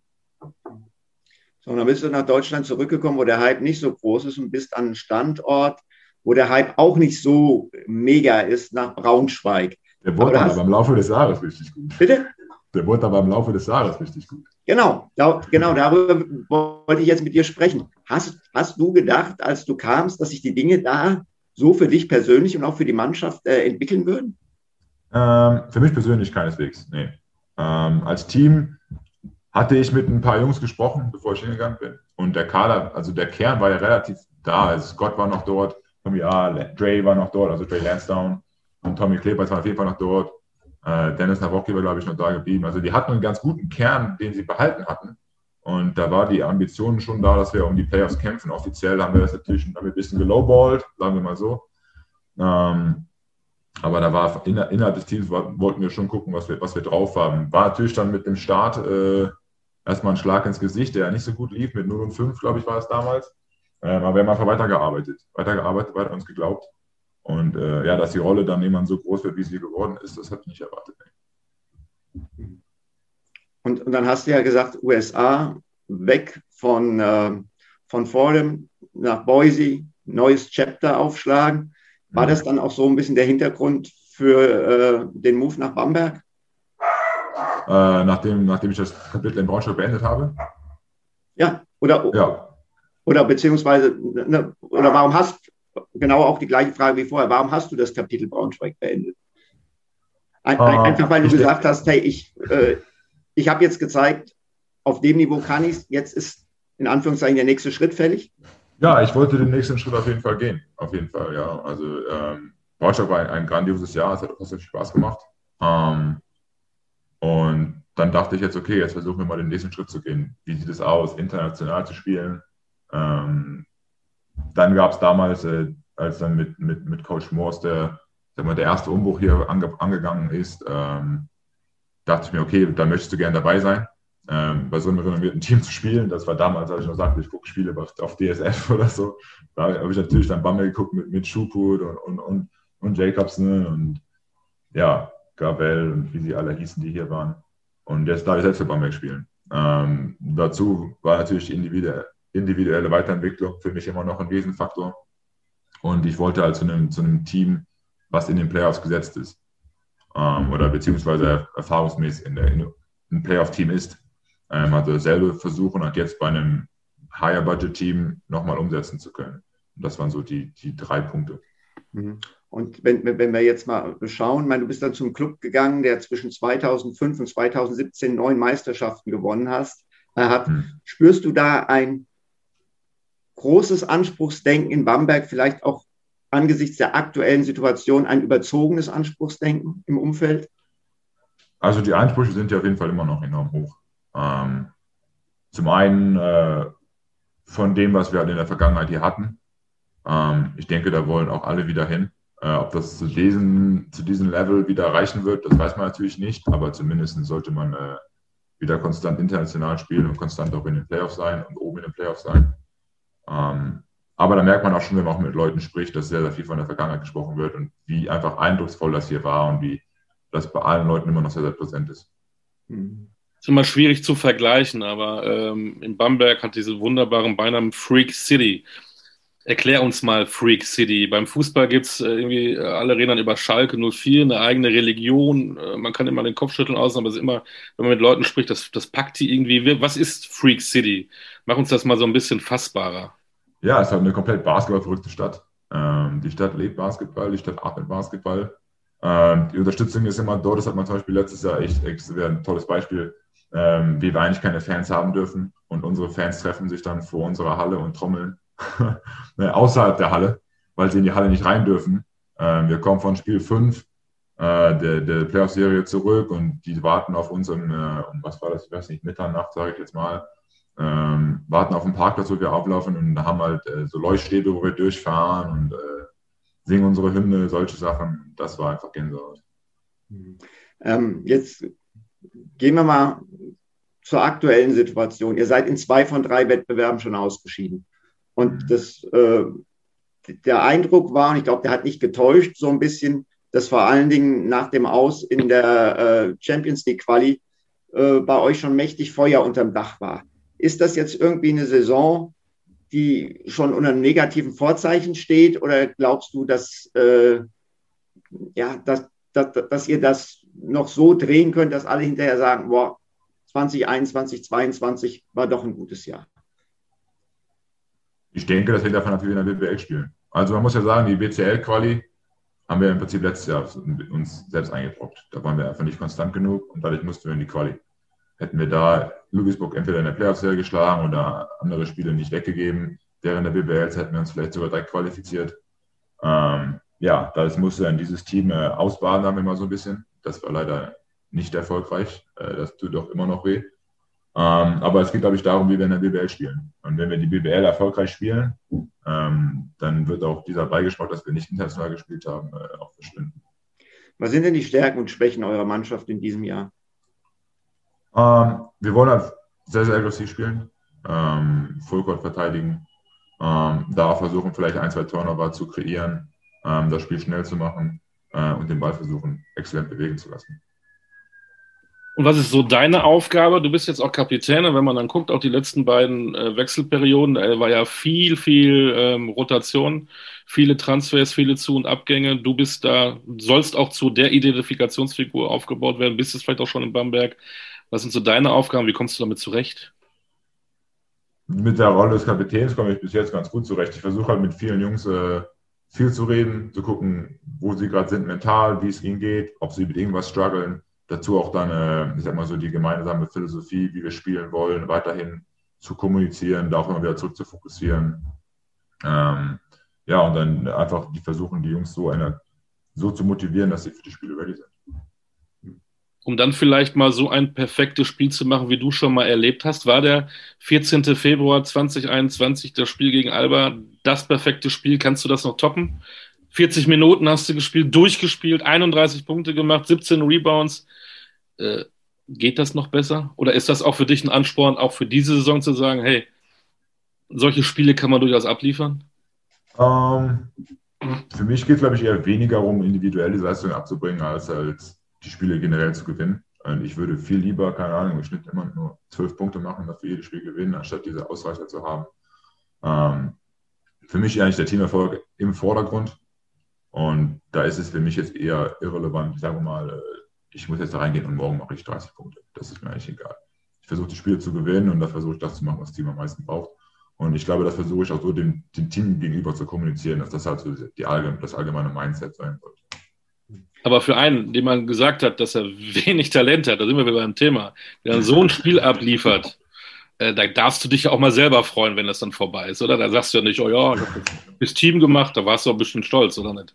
So, und dann bist du nach Deutschland zurückgekommen, wo der Hype nicht so groß ist und bist an einem Standort, wo der Hype auch nicht so mega ist, nach Braunschweig. Der wurde aber, aber im Laufe des Jahres richtig gut. Bitte? Der wurde aber im Laufe des Jahres richtig gut. Genau, da, genau, darüber wollte ich jetzt mit dir sprechen. Hast, hast du gedacht, als du kamst, dass sich die Dinge da so für dich persönlich und auch für die Mannschaft äh, entwickeln würden? Ähm, für mich persönlich keineswegs, nee. Ähm, als Team hatte ich mit ein paar Jungs gesprochen, bevor ich hingegangen bin. Und der Kader, also der Kern war ja relativ da. Also Scott war noch dort, Tommy A., Dre war noch dort, also Dre Lansdowne und Tommy Kleber war auf jeden Fall noch dort. Äh, Dennis Nawocki war, glaube ich, noch da geblieben. Also die hatten einen ganz guten Kern, den sie behalten hatten. Und da war die Ambition schon da, dass wir um die Playoffs kämpfen. Offiziell haben wir das natürlich ein bisschen gelowballt, sagen wir mal so. Ähm, aber da war innerhalb des Teams wollten wir schon gucken, was wir, was wir drauf haben. War natürlich dann mit dem Start äh, erstmal ein Schlag ins Gesicht, der ja nicht so gut lief. Mit 0 und 5, glaube ich, war es damals. Ähm, aber wir haben einfach weitergearbeitet. Weitergearbeitet, weiter uns geglaubt. Und äh, ja, dass die Rolle dann jemand so groß wird, wie sie geworden ist, das hatte ich nicht erwartet. Und, und dann hast du ja gesagt, USA weg von, äh, von Fordham nach Boise, neues Chapter aufschlagen. War das dann auch so ein bisschen der Hintergrund für äh, den Move nach Bamberg? Äh, nachdem, nachdem ich das Kapitel in Braunschweig beendet habe? Ja, oder, ja. oder beziehungsweise, ne, oder warum hast, genau auch die gleiche Frage wie vorher. Warum hast du das Kapitel Braunschweig beendet? Ein, uh, einfach weil du gesagt denke, hast, hey, ich, äh, ich habe jetzt gezeigt, auf dem Niveau kann ich es, jetzt ist in Anführungszeichen der nächste Schritt fällig. Ja, ich wollte den nächsten Schritt auf jeden Fall gehen. Auf jeden Fall, ja. Also ähm, Braunschweig war ein, ein, grandioses Jahr, es hat auch sehr viel Spaß gemacht. Ähm, und dann dachte ich jetzt, okay, jetzt versuchen wir mal den nächsten Schritt zu gehen. Wie sieht es aus, international zu spielen? Ähm, dann gab es damals, äh, als dann mit, mit, mit Coach Morse der, sag mal, der erste Umbruch hier ange, angegangen ist, ähm, dachte ich mir, okay, da möchtest du gerne dabei sein, ähm, bei so einem renommierten [laughs] Team zu spielen. Das war damals, als ich noch sagte, ich gucke Spiele auf, auf DSF [laughs] oder so. Da habe ich natürlich dann Bammel geguckt mit, mit Schuput und, und, und, und Jacobsen und ja, Gabel und wie sie alle hießen, die hier waren. Und jetzt darf ich selbst für Bamberg spielen. Ähm, dazu war natürlich die individuelle, individuelle Weiterentwicklung für mich immer noch ein Riesenfaktor. Und ich wollte halt zu einem, zu einem Team, was in den Playoffs gesetzt ist. Ähm, oder beziehungsweise erfahrungsmäßig in, der, in ein Playoff-Team ist. Ähm, also dasselbe versuchen und jetzt bei einem Higher-Budget-Team nochmal umsetzen zu können. Und das waren so die, die drei Punkte. Mhm. Und wenn, wenn wir jetzt mal schauen, meine, du bist dann zum Club gegangen, der zwischen 2005 und 2017 neun Meisterschaften gewonnen hast, äh, hat. Mhm. Spürst du da ein großes Anspruchsdenken in Bamberg, vielleicht auch angesichts der aktuellen Situation ein überzogenes Anspruchsdenken im Umfeld? Also die Ansprüche sind ja auf jeden Fall immer noch enorm hoch. Ähm, zum einen äh, von dem, was wir halt in der Vergangenheit hier hatten. Ähm, ich denke, da wollen auch alle wieder hin. Äh, ob das zu diesem, zu diesem Level wieder erreichen wird, das weiß man natürlich nicht, aber zumindest sollte man äh, wieder konstant international spielen und konstant auch in den Playoffs sein und oben in den Playoffs sein. Ähm, aber da merkt man auch schon, wenn man auch mit Leuten spricht, dass sehr, sehr viel von der Vergangenheit gesprochen wird und wie einfach eindrucksvoll das hier war und wie das bei allen Leuten immer noch sehr, sehr präsent ist. Mhm. Ist immer schwierig zu vergleichen, aber ähm, in Bamberg hat diese wunderbaren Beinamen Freak City. Erklär uns mal Freak City. Beim Fußball gibt es äh, irgendwie, äh, alle reden dann über Schalke 04, eine eigene Religion. Äh, man kann immer den Kopf schütteln aus, aber es ist immer, wenn man mit Leuten spricht, das, das packt die irgendwie. Was ist Freak City? Mach uns das mal so ein bisschen fassbarer. Ja, es ist halt eine komplett basketballverrückte Stadt. Ähm, die Stadt lebt Basketball, die Stadt atmet Basketball. Ähm, die Unterstützung ist immer dort. Das hat man zum Beispiel letztes Jahr echt, echt ein tolles Beispiel, ähm, wie wir eigentlich keine Fans haben dürfen. Und unsere Fans treffen sich dann vor unserer Halle und trommeln [laughs] außerhalb der Halle, weil sie in die Halle nicht rein dürfen. Ähm, wir kommen von Spiel 5 äh, der, der Playoff-Serie zurück und die warten auf uns um, äh, um was war das, ich weiß nicht, Mitternacht, sage ich jetzt mal, ähm, warten auf den Parkplatz, wo wir auflaufen und haben halt äh, so Leuchtstäbe, wo wir durchfahren und äh, singen unsere Hymne, solche Sachen. Das war einfach Gänsehaut. Ähm, jetzt gehen wir mal zur aktuellen Situation. Ihr seid in zwei von drei Wettbewerben schon ausgeschieden. Und das, äh, der Eindruck war, und ich glaube, der hat nicht getäuscht, so ein bisschen, dass vor allen Dingen nach dem Aus in der äh, Champions League Quali äh, bei euch schon mächtig Feuer unterm Dach war. Ist das jetzt irgendwie eine Saison, die schon unter einem negativen Vorzeichen steht? Oder glaubst du, dass, äh, ja, dass, dass, dass ihr das noch so drehen könnt, dass alle hinterher sagen, boah, 2021, 2022 war doch ein gutes Jahr? Ich denke, das hängt davon ab, wie wir in der BBL spielen. Also man muss ja sagen, die BCL-Quali haben wir im Prinzip letztes Jahr uns selbst eingebrockt. Da waren wir einfach nicht konstant genug und dadurch mussten wir in die Quali. Hätten wir da Ludwigsburg entweder in der Playoff-Serie geschlagen oder andere Spiele nicht weggegeben, während der BBL hätten wir uns vielleicht sogar direkt qualifiziert. Ähm, ja, das musste dann dieses Team äh, ausbaden, haben wir mal so ein bisschen. Das war leider nicht erfolgreich. Äh, das tut doch immer noch weh. Ähm, aber es geht, glaube ich, darum, wie wir in der BBL spielen. Und wenn wir die BBL erfolgreich spielen, ähm, dann wird auch dieser Beigeschmack, dass wir nicht international gespielt haben, äh, auch verschwinden. Was sind denn die Stärken und Schwächen eurer Mannschaft in diesem Jahr? Ähm, wir wollen halt sehr, sehr aggressiv spielen, ähm, Fullcourt verteidigen, da versuchen vielleicht ein, zwei Turnover zu kreieren, das Spiel schnell zu machen äh, und den Ball versuchen, exzellent bewegen zu lassen. Und was ist so deine Aufgabe? Du bist jetzt auch Kapitän, und wenn man dann guckt, auch die letzten beiden äh, Wechselperioden, da war ja viel, viel ähm, Rotation, viele Transfers, viele Zu- und Abgänge. Du bist da, sollst auch zu der Identifikationsfigur aufgebaut werden, bist es vielleicht auch schon in Bamberg. Was sind so deine Aufgaben? Wie kommst du damit zurecht? Mit der Rolle des Kapitäns komme ich bis jetzt ganz gut zurecht. Ich versuche halt mit vielen Jungs äh, viel zu reden, zu gucken, wo sie gerade sind mental, wie es ihnen geht, ob sie mit irgendwas strugglen dazu auch dann, äh, ich sag mal so, die gemeinsame Philosophie, wie wir spielen wollen, weiterhin zu kommunizieren, da auch immer wieder zurück zu fokussieren. Ähm, ja, und dann einfach die versuchen, die Jungs so, eine, so zu motivieren, dass sie für die Spiele ready sind. Um dann vielleicht mal so ein perfektes Spiel zu machen, wie du schon mal erlebt hast, war der 14. Februar 2021, das Spiel gegen Alba, das perfekte Spiel. Kannst du das noch toppen? 40 Minuten hast du gespielt, durchgespielt, 31 Punkte gemacht, 17 Rebounds. Äh, geht das noch besser? Oder ist das auch für dich ein Ansporn, auch für diese Saison zu sagen, hey, solche Spiele kann man durchaus abliefern? Ähm, für mich geht es, glaube ich, eher weniger um individuelle Leistungen abzubringen, als halt die Spiele generell zu gewinnen. Und ich würde viel lieber, keine Ahnung, im Schnitt immer nur zwölf Punkte machen, dafür jedes Spiel gewinnen, anstatt diese Ausreicher zu haben. Ähm, für mich eigentlich der Teamerfolg im Vordergrund. Und da ist es für mich jetzt eher irrelevant. Ich sage mal, äh, ich muss jetzt da reingehen und morgen mache ich 30 Punkte. Das ist mir eigentlich egal. Ich versuche die Spiele zu gewinnen und da versuche ich das zu machen, was das Team am meisten braucht. Und ich glaube, das versuche ich auch so dem, dem Team gegenüber zu kommunizieren, dass das halt so die allgemeine, das allgemeine Mindset sein sollte. Aber für einen, dem man gesagt hat, dass er wenig Talent hat, da sind wir wieder beim Thema, der dann so ein Spiel abliefert, äh, da darfst du dich ja auch mal selber freuen, wenn das dann vorbei ist, oder? Da sagst du ja nicht, oh ja, ich habe das Team gemacht, da warst du auch ein bisschen stolz, oder nicht?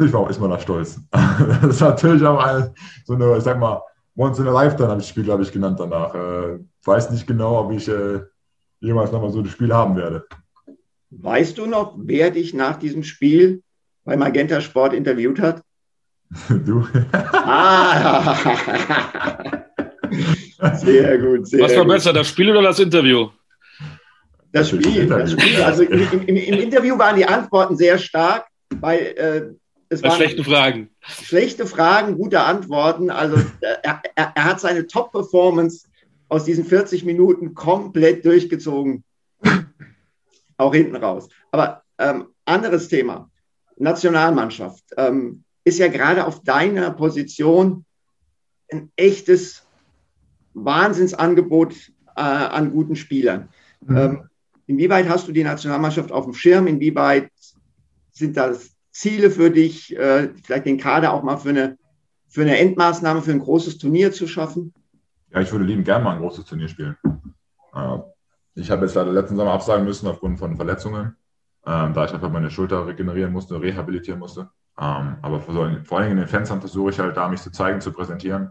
Natürlich war auch ist man da stolz. [laughs] das ist natürlich auch eine, so eine, ich sag mal, Once in a Lifetime habe ich das Spiel, glaube ich, genannt danach. Äh, weiß nicht genau, ob ich äh, jemals nochmal so ein Spiel haben werde. Weißt du noch, wer dich nach diesem Spiel bei Magenta Sport interviewt hat? [laughs] du. ah, [laughs] sehr gut. Sehr Was war gut. besser, das Spiel oder das Interview? Das Spiel, das Spiel. Also im, im, im, Interview waren die Antworten sehr stark, weil äh, es waren schlechten Fragen. schlechte Fragen, gute Antworten. Also er, er, er hat seine Top-Performance aus diesen 40 Minuten komplett durchgezogen. Auch hinten raus. Aber ähm, anderes Thema. Nationalmannschaft ähm, ist ja gerade auf deiner Position ein echtes Wahnsinnsangebot äh, an guten Spielern. Mhm. Ähm, inwieweit hast du die Nationalmannschaft auf dem Schirm? Inwieweit sind das Ziele für dich, äh, vielleicht den Kader auch mal für eine, für eine Endmaßnahme, für ein großes Turnier zu schaffen? Ja, ich würde lieben gerne mal ein großes Turnier spielen. Äh, ich habe jetzt leider letzten Sommer absagen müssen aufgrund von Verletzungen, äh, da ich einfach meine Schulter regenerieren musste, rehabilitieren musste. Ähm, aber vor, vor allem in den Fenstern versuche ich halt da, mich zu zeigen, zu präsentieren.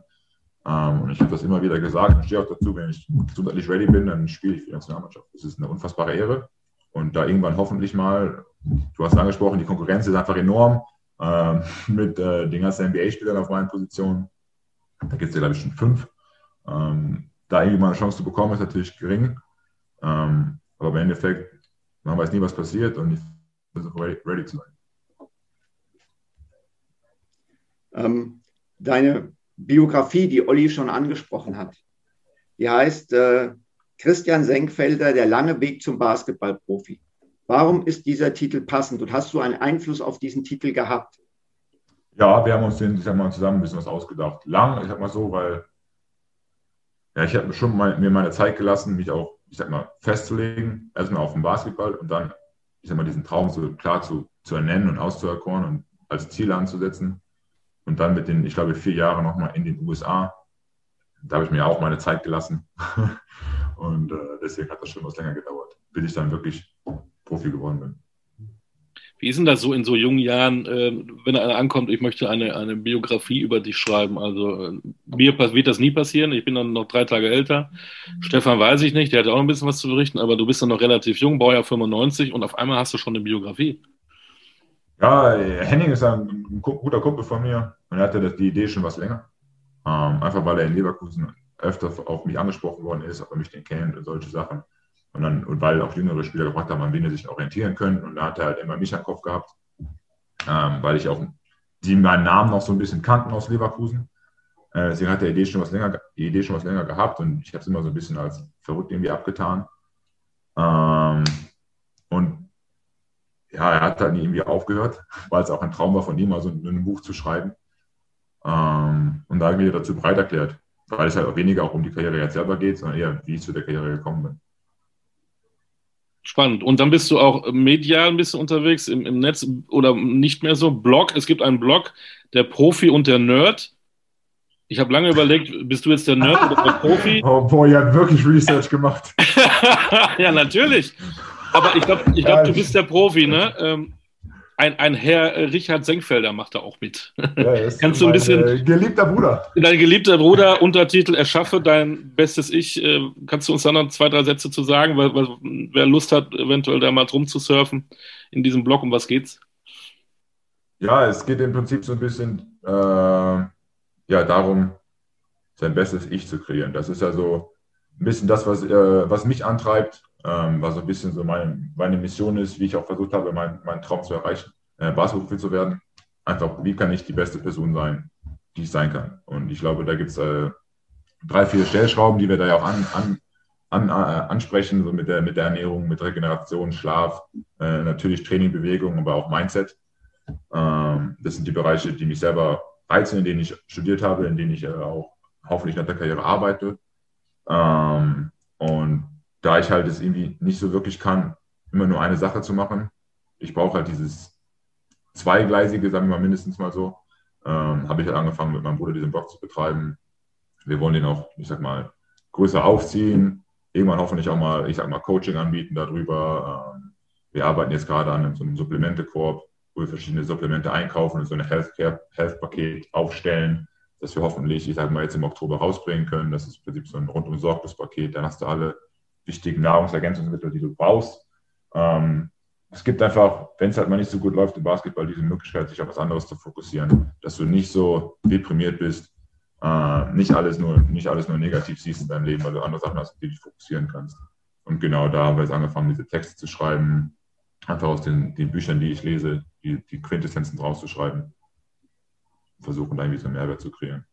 Ähm, und ich habe das immer wieder gesagt und stehe auch dazu, wenn ich gesundheitlich ready bin, dann spiele ich für die Nationalmannschaft. Das ist eine unfassbare Ehre. Und da irgendwann hoffentlich mal, du hast angesprochen, die Konkurrenz ist einfach enorm ähm, [laughs] mit äh, den ganzen NBA-Spielern auf meinen Positionen. Da gibt es ja, glaube ich, schon fünf. Ähm, da irgendwie mal eine Chance zu bekommen, ist natürlich gering. Ähm, aber im Endeffekt, man weiß nie, was passiert und ich versuche ready, ready zu sein. Ähm, deine Biografie, die Olli schon angesprochen hat, die heißt äh, Christian Senkfelder, der lange Weg zum Basketballprofi. Warum ist dieser Titel passend und hast du einen Einfluss auf diesen Titel gehabt? Ja, wir haben uns den, ich sag mal, zusammen ein bisschen was ausgedacht. Lang, ich sag mal so, weil ja, ich habe schon mal, mir meine Zeit gelassen, mich auch, ich sag mal, festzulegen, erstmal auf den Basketball und dann, ich sag mal, diesen Traum so klar zu, zu ernennen und auszuerkoren und als Ziel anzusetzen. Und dann mit den, ich glaube, vier Jahren nochmal in den USA. Da habe ich mir auch meine Zeit gelassen. [laughs] und äh, deswegen hat das schon was länger gedauert, bis ich dann wirklich Profi geworden bin. Wie ist denn das so in so jungen Jahren, äh, wenn einer ankommt, ich möchte eine, eine Biografie über dich schreiben? Also äh, mir wird das nie passieren. Ich bin dann noch drei Tage älter. Stefan weiß ich nicht, der hat auch noch ein bisschen was zu berichten, aber du bist dann noch relativ jung, Baujahr 95 und auf einmal hast du schon eine Biografie. Ja, Henning ist ein guter Kumpel von mir und er hatte die Idee schon was länger. Ähm, einfach weil er in Leverkusen öfter auf mich angesprochen worden ist, ob er mich denn kennt und solche Sachen. Und, dann, und weil auch jüngere Spieler gefragt haben, an wen er sich orientieren können. Und da hat er halt immer mich am Kopf gehabt, ähm, weil ich auch die meinen Namen noch so ein bisschen kannten aus Leverkusen. Äh, deswegen hat er die Idee schon was länger, die Idee schon was länger gehabt und ich habe es immer so ein bisschen als verrückt irgendwie abgetan. Ähm, und ja, er hat dann irgendwie aufgehört, weil es auch ein Traum war von ihm, also ein Buch zu schreiben. Ähm, und da irgendwie dazu breit erklärt, weil es halt auch weniger auch um die Karriere jetzt selber geht, sondern eher, wie ich zu der Karriere gekommen bin. Spannend. Und dann bist du auch medial ein bisschen unterwegs im, im Netz oder nicht mehr so. Blog, es gibt einen Blog, der Profi und der Nerd. Ich habe lange überlegt, bist du jetzt der Nerd oder der Profi? [laughs] Oh boah, ihr habt wirklich Research gemacht. [laughs] ja, natürlich. Aber ich glaube, ich glaub, du bist der Profi, ne? Ähm, ein, ein Herr Richard Senkfelder macht da auch mit. Ja, [laughs] Kannst du ein bisschen. Äh, geliebter Bruder. Dein geliebter Bruder, Untertitel Erschaffe dein bestes Ich. Äh, kannst du uns da noch zwei, drei Sätze zu sagen, weil, weil, wer Lust hat, eventuell da mal drum zu surfen in diesem Blog, um was geht's? Ja, es geht im Prinzip so ein bisschen äh, ja, darum, sein bestes Ich zu kreieren. Das ist ja so ein bisschen das, was, äh, was mich antreibt, ähm, was so ein bisschen so meine, meine Mission ist, wie ich auch versucht habe, meinen, meinen Traum zu erreichen, äh, Basketballprofi zu werden. Einfach, wie kann ich die beste Person sein, die ich sein kann? Und ich glaube, da gibt es äh, drei, vier Stellschrauben, die wir da ja auch an, an, an, äh, ansprechen, so mit der, mit der Ernährung, mit Regeneration, Schlaf, äh, natürlich Training, Bewegung, aber auch Mindset. Ähm, das sind die Bereiche, die mich selber reizen, in denen ich studiert habe, in denen ich äh, auch hoffentlich nach der Karriere arbeite. Ähm, und da ich halt es irgendwie nicht so wirklich kann, immer nur eine Sache zu machen, ich brauche halt dieses zweigleisige, sagen wir mal mindestens mal so, ähm, habe ich halt angefangen mit meinem Bruder diesen Blog zu betreiben. Wir wollen den auch, ich sag mal, größer aufziehen, irgendwann hoffentlich auch mal, ich sag mal, Coaching anbieten darüber. Ähm, wir arbeiten jetzt gerade an so einem Supplemente-Korb, wo wir verschiedene Supplemente einkaufen und so ein Healthcare-Paket aufstellen, das wir hoffentlich, ich sage mal, jetzt im Oktober rausbringen können. Das ist im Prinzip so ein rundum sorglos Paket. Dann hast du alle wichtigen Nahrungsergänzungsmittel, die du brauchst. Ähm, es gibt einfach, wenn es halt mal nicht so gut läuft im Basketball, diese Möglichkeit, sich auf was anderes zu fokussieren, dass du nicht so deprimiert bist, äh, nicht, alles nur, nicht alles nur negativ siehst in deinem Leben, weil du andere Sachen hast, die dich fokussieren kannst. Und genau da wir jetzt angefangen, diese Texte zu schreiben, einfach aus den, den Büchern, die ich lese, die, die Quintessenzen draus zu schreiben, versuchen da irgendwie so einen Mehrwert zu kreieren.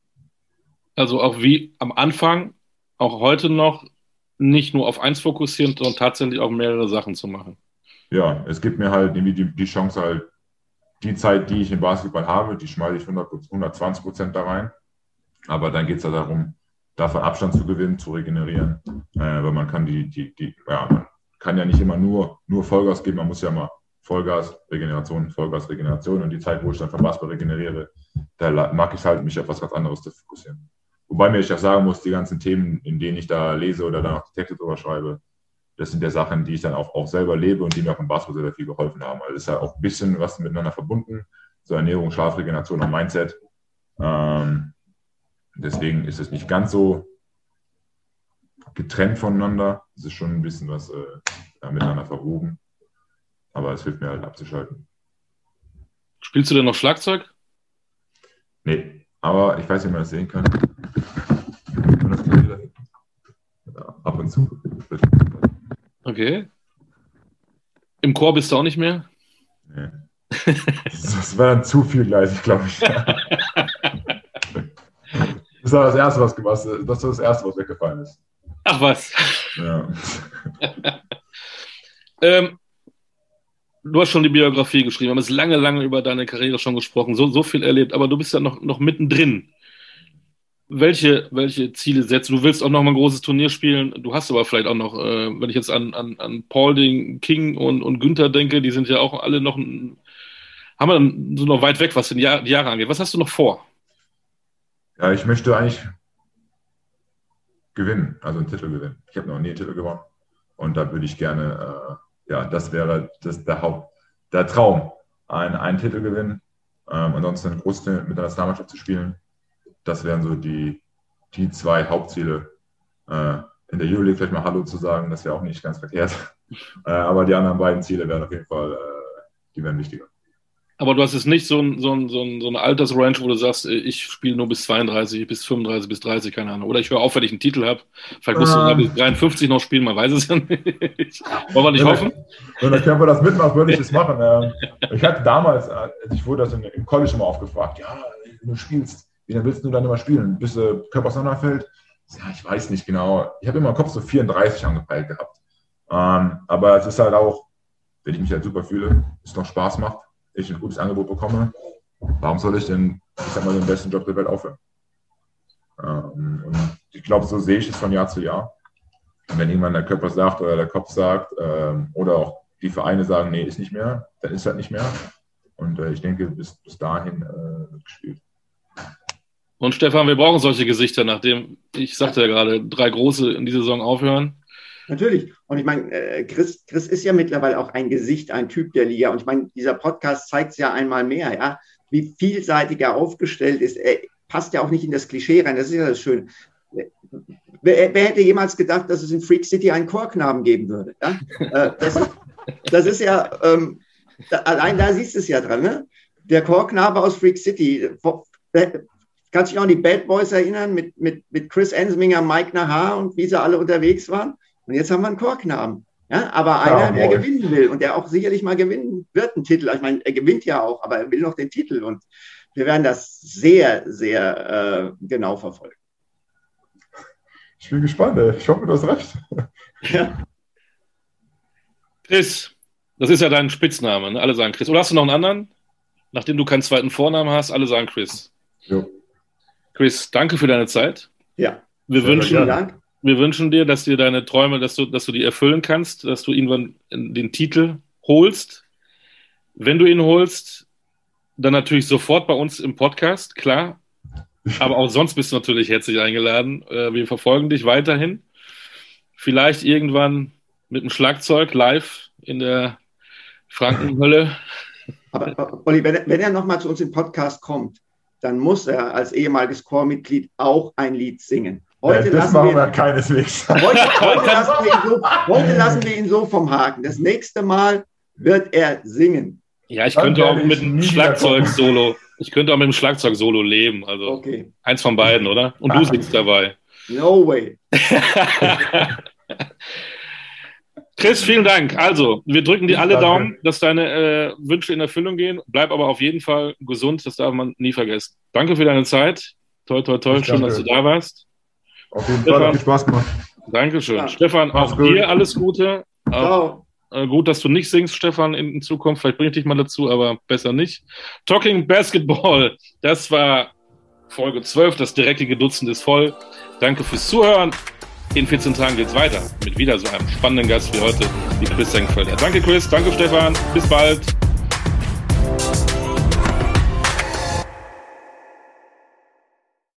Also auch wie am Anfang, auch heute noch, nicht nur auf eins fokussieren, sondern tatsächlich auch mehrere Sachen zu machen. Ja, es gibt mir halt irgendwie die, die Chance halt, die Zeit, die ich im Basketball habe, die schmeiße ich 100, 120 Prozent da rein. Aber dann geht es ja darum, davon Abstand zu gewinnen, zu regenerieren. Äh, weil man kann die, die, die, ja, man kann ja nicht immer nur, nur Vollgas geben, man muss ja mal Vollgas, Regeneration, Vollgas, Regeneration. Und die Zeit, wo ich dann vom Basketball regeneriere, da mag ich halt, mich auf was ganz anderes zu fokussieren. Wobei mir ich auch sagen muss, die ganzen Themen, in denen ich da lese oder dann auch die Texte drüber schreibe, das sind ja Sachen, die ich dann auch, auch selber lebe und die mir auch im Basketball sehr viel geholfen haben. Also es ist ja auch ein bisschen was miteinander verbunden, so Ernährung, Schlafregeneration und Mindset. Ähm, deswegen ist es nicht ganz so getrennt voneinander. Es ist schon ein bisschen was äh, miteinander verwoben. Aber es hilft mir halt abzuschalten. Spielst du denn noch Schlagzeug? Nee, aber ich weiß nicht, ob man das sehen kann. Ja, ab und zu. Okay. Im Chor bist du auch nicht mehr? Nee. Das war dann zu viel gleich, glaube ich. [laughs] Das war das Erste, was gemacht Das war das Erste, was weggefallen ist. Ach was. Ja. [laughs] ähm, du hast schon die Biografie geschrieben, wir haben jetzt lange, lange über deine Karriere schon gesprochen, so, so viel erlebt, aber du bist ja noch, noch mittendrin. Welche, welche Ziele setzt du? Willst auch noch mal ein großes Turnier spielen. Du hast aber vielleicht auch noch, äh, wenn ich jetzt an, an, an Paulding, King und, und Günther denke, die sind ja auch alle noch, haben wir so noch weit weg, was die Jahre, die Jahre angeht. Was hast du noch vor? Ja, ich möchte eigentlich gewinnen, also einen Titel gewinnen. Ich habe noch nie einen Titel gewonnen und da würde ich gerne, äh, ja, das wäre das der Haupt, der Traum, einen, einen Titel gewinnen, ähm, ansonsten ein großes mit der Nationalmannschaft zu spielen das wären so die, die zwei Hauptziele. Äh, in der Euroleague vielleicht mal Hallo zu sagen, das wäre auch nicht ganz verkehrt. [laughs] Äh, aber die anderen beiden Ziele wären auf jeden Fall, äh, die wären wichtiger. Aber du hast jetzt nicht so, ein, so, ein, so, ein, so eine Altersrange, wo du sagst, ich spiele nur bis 32, bis 35, bis 30, keine Ahnung. Oder ich höre auf, wenn ich einen Titel habe. Vielleicht musst ähm, du bis 53 noch spielen, man weiß es ja nicht. Wollen wir nicht wenn hoffen? wenn der Körper das mitmacht, würde ich es machen. Ähm, ich hatte damals, äh, ich wurde das im College immer aufgefragt, ja, du spielst, wie dann willst du dann immer spielen? Bis der Körper auseinanderfällt? Ja, ich weiß nicht genau. Ich habe immer im Kopf so 34 angepeilt gehabt. Ähm, aber es ist halt auch, wenn ich mich halt super fühle, es noch Spaß macht, ich ein gutes Angebot bekomme, warum soll ich denn, ich sag mal, den besten Job der Welt aufhören? Ähm, und ich glaube, so sehe ich es von Jahr zu Jahr. Und wenn irgendwann der Körper sagt oder der Kopf sagt ähm, oder auch die Vereine sagen, nee, ist nicht mehr, dann ist halt nicht mehr. Und äh, ich denke, bis, bis dahin äh, wird gespielt. Und Stefan, wir brauchen solche Gesichter, nachdem, ich sagte ja gerade, drei große in dieser Saison aufhören. Natürlich. Und ich meine, äh, Chris, Chris ist ja mittlerweile auch ein Gesicht, ein Typ der Liga. Und ich meine, dieser Podcast zeigt es ja einmal mehr, ja, wie vielseitig er aufgestellt ist. Er passt ja auch nicht in das Klischee rein. Das ist ja das Schöne. Wer, wer hätte jemals gedacht, dass es in Freak City einen Chorknaben geben würde? Ja? Äh, das, ist, das, ist, ja, ähm, da, allein da siehst du es ja dran. Ne? Der Chorknabe aus Freak City Kannst dich auch an die Bad Boys erinnern mit, mit, mit Chris Ensminger, Mike Nahar und wie sie alle unterwegs waren. Und jetzt haben wir einen Chorknaben. Ja, aber einer, ja, der gewinnen will und der auch sicherlich mal gewinnen wird, einen Titel. Ich meine, er gewinnt ja auch, aber er will noch den Titel. Und wir werden das sehr, sehr äh, genau verfolgen. Ich bin gespannt, ey. ich hoffe, du hast recht. [laughs] Ja. Chris, das ist ja dein Spitzname. Ne? Alle sagen Chris. Oder hast du noch einen anderen? Nachdem du keinen zweiten Vornamen hast, alle sagen Chris. Jo. Chris, danke für deine Zeit. Ja. Wir wünschen, wir wünschen dir, dass dir deine Träume, dass du, dass du die erfüllen kannst, dass du irgendwann den Titel holst. Wenn du ihn holst, dann natürlich sofort bei uns im Podcast, klar. Aber auch sonst bist du natürlich herzlich eingeladen. Äh, wir verfolgen dich weiterhin. Vielleicht irgendwann mit dem Schlagzeug live in der Frankenhölle. Aber Olli, wenn, wenn er nochmal zu uns im Podcast kommt, dann muss er als ehemaliges Chormitglied auch ein Lied singen. Heute, ja, lassen, wir, wir keineswegs. [laughs] Heute, [laughs] heute, lassen wir ihn so, heute lassen wir ihn so vom Haken. Das nächste Mal wird er singen. Ja, ich könnte auch mit einem Schlagzeug-Solo. Ich könnte auch mit dem Schlagzeug-Solo leben. Also okay. eins von beiden, oder? Und du singst dabei. No way. [laughs] Chris, vielen Dank. Also, wir drücken dir alle Danke. Daumen, dass deine äh, Wünsche in Erfüllung gehen. Bleib aber auf jeden Fall gesund, das darf man nie vergessen. Danke für deine Zeit. Toll, toll, toll. Schön, dass du da warst. Auf jeden Stefan, Fall, hat viel Spaß gemacht. Dankeschön. Ja. Stefan, Mach's auch gut. dir alles Gute. Ciao. Äh, gut, dass du nicht singst, Stefan, in, in Zukunft. Vielleicht bringe ich dich mal dazu, aber besser nicht. Talking Basketball, das war Folge 12. Das direkte Dutzend ist voll. Danke fürs Zuhören. In 14 Tagen geht es weiter mit wieder so einem spannenden Gast wie heute, wie Chris Senkfelder. Danke Chris, danke Stefan, bis bald.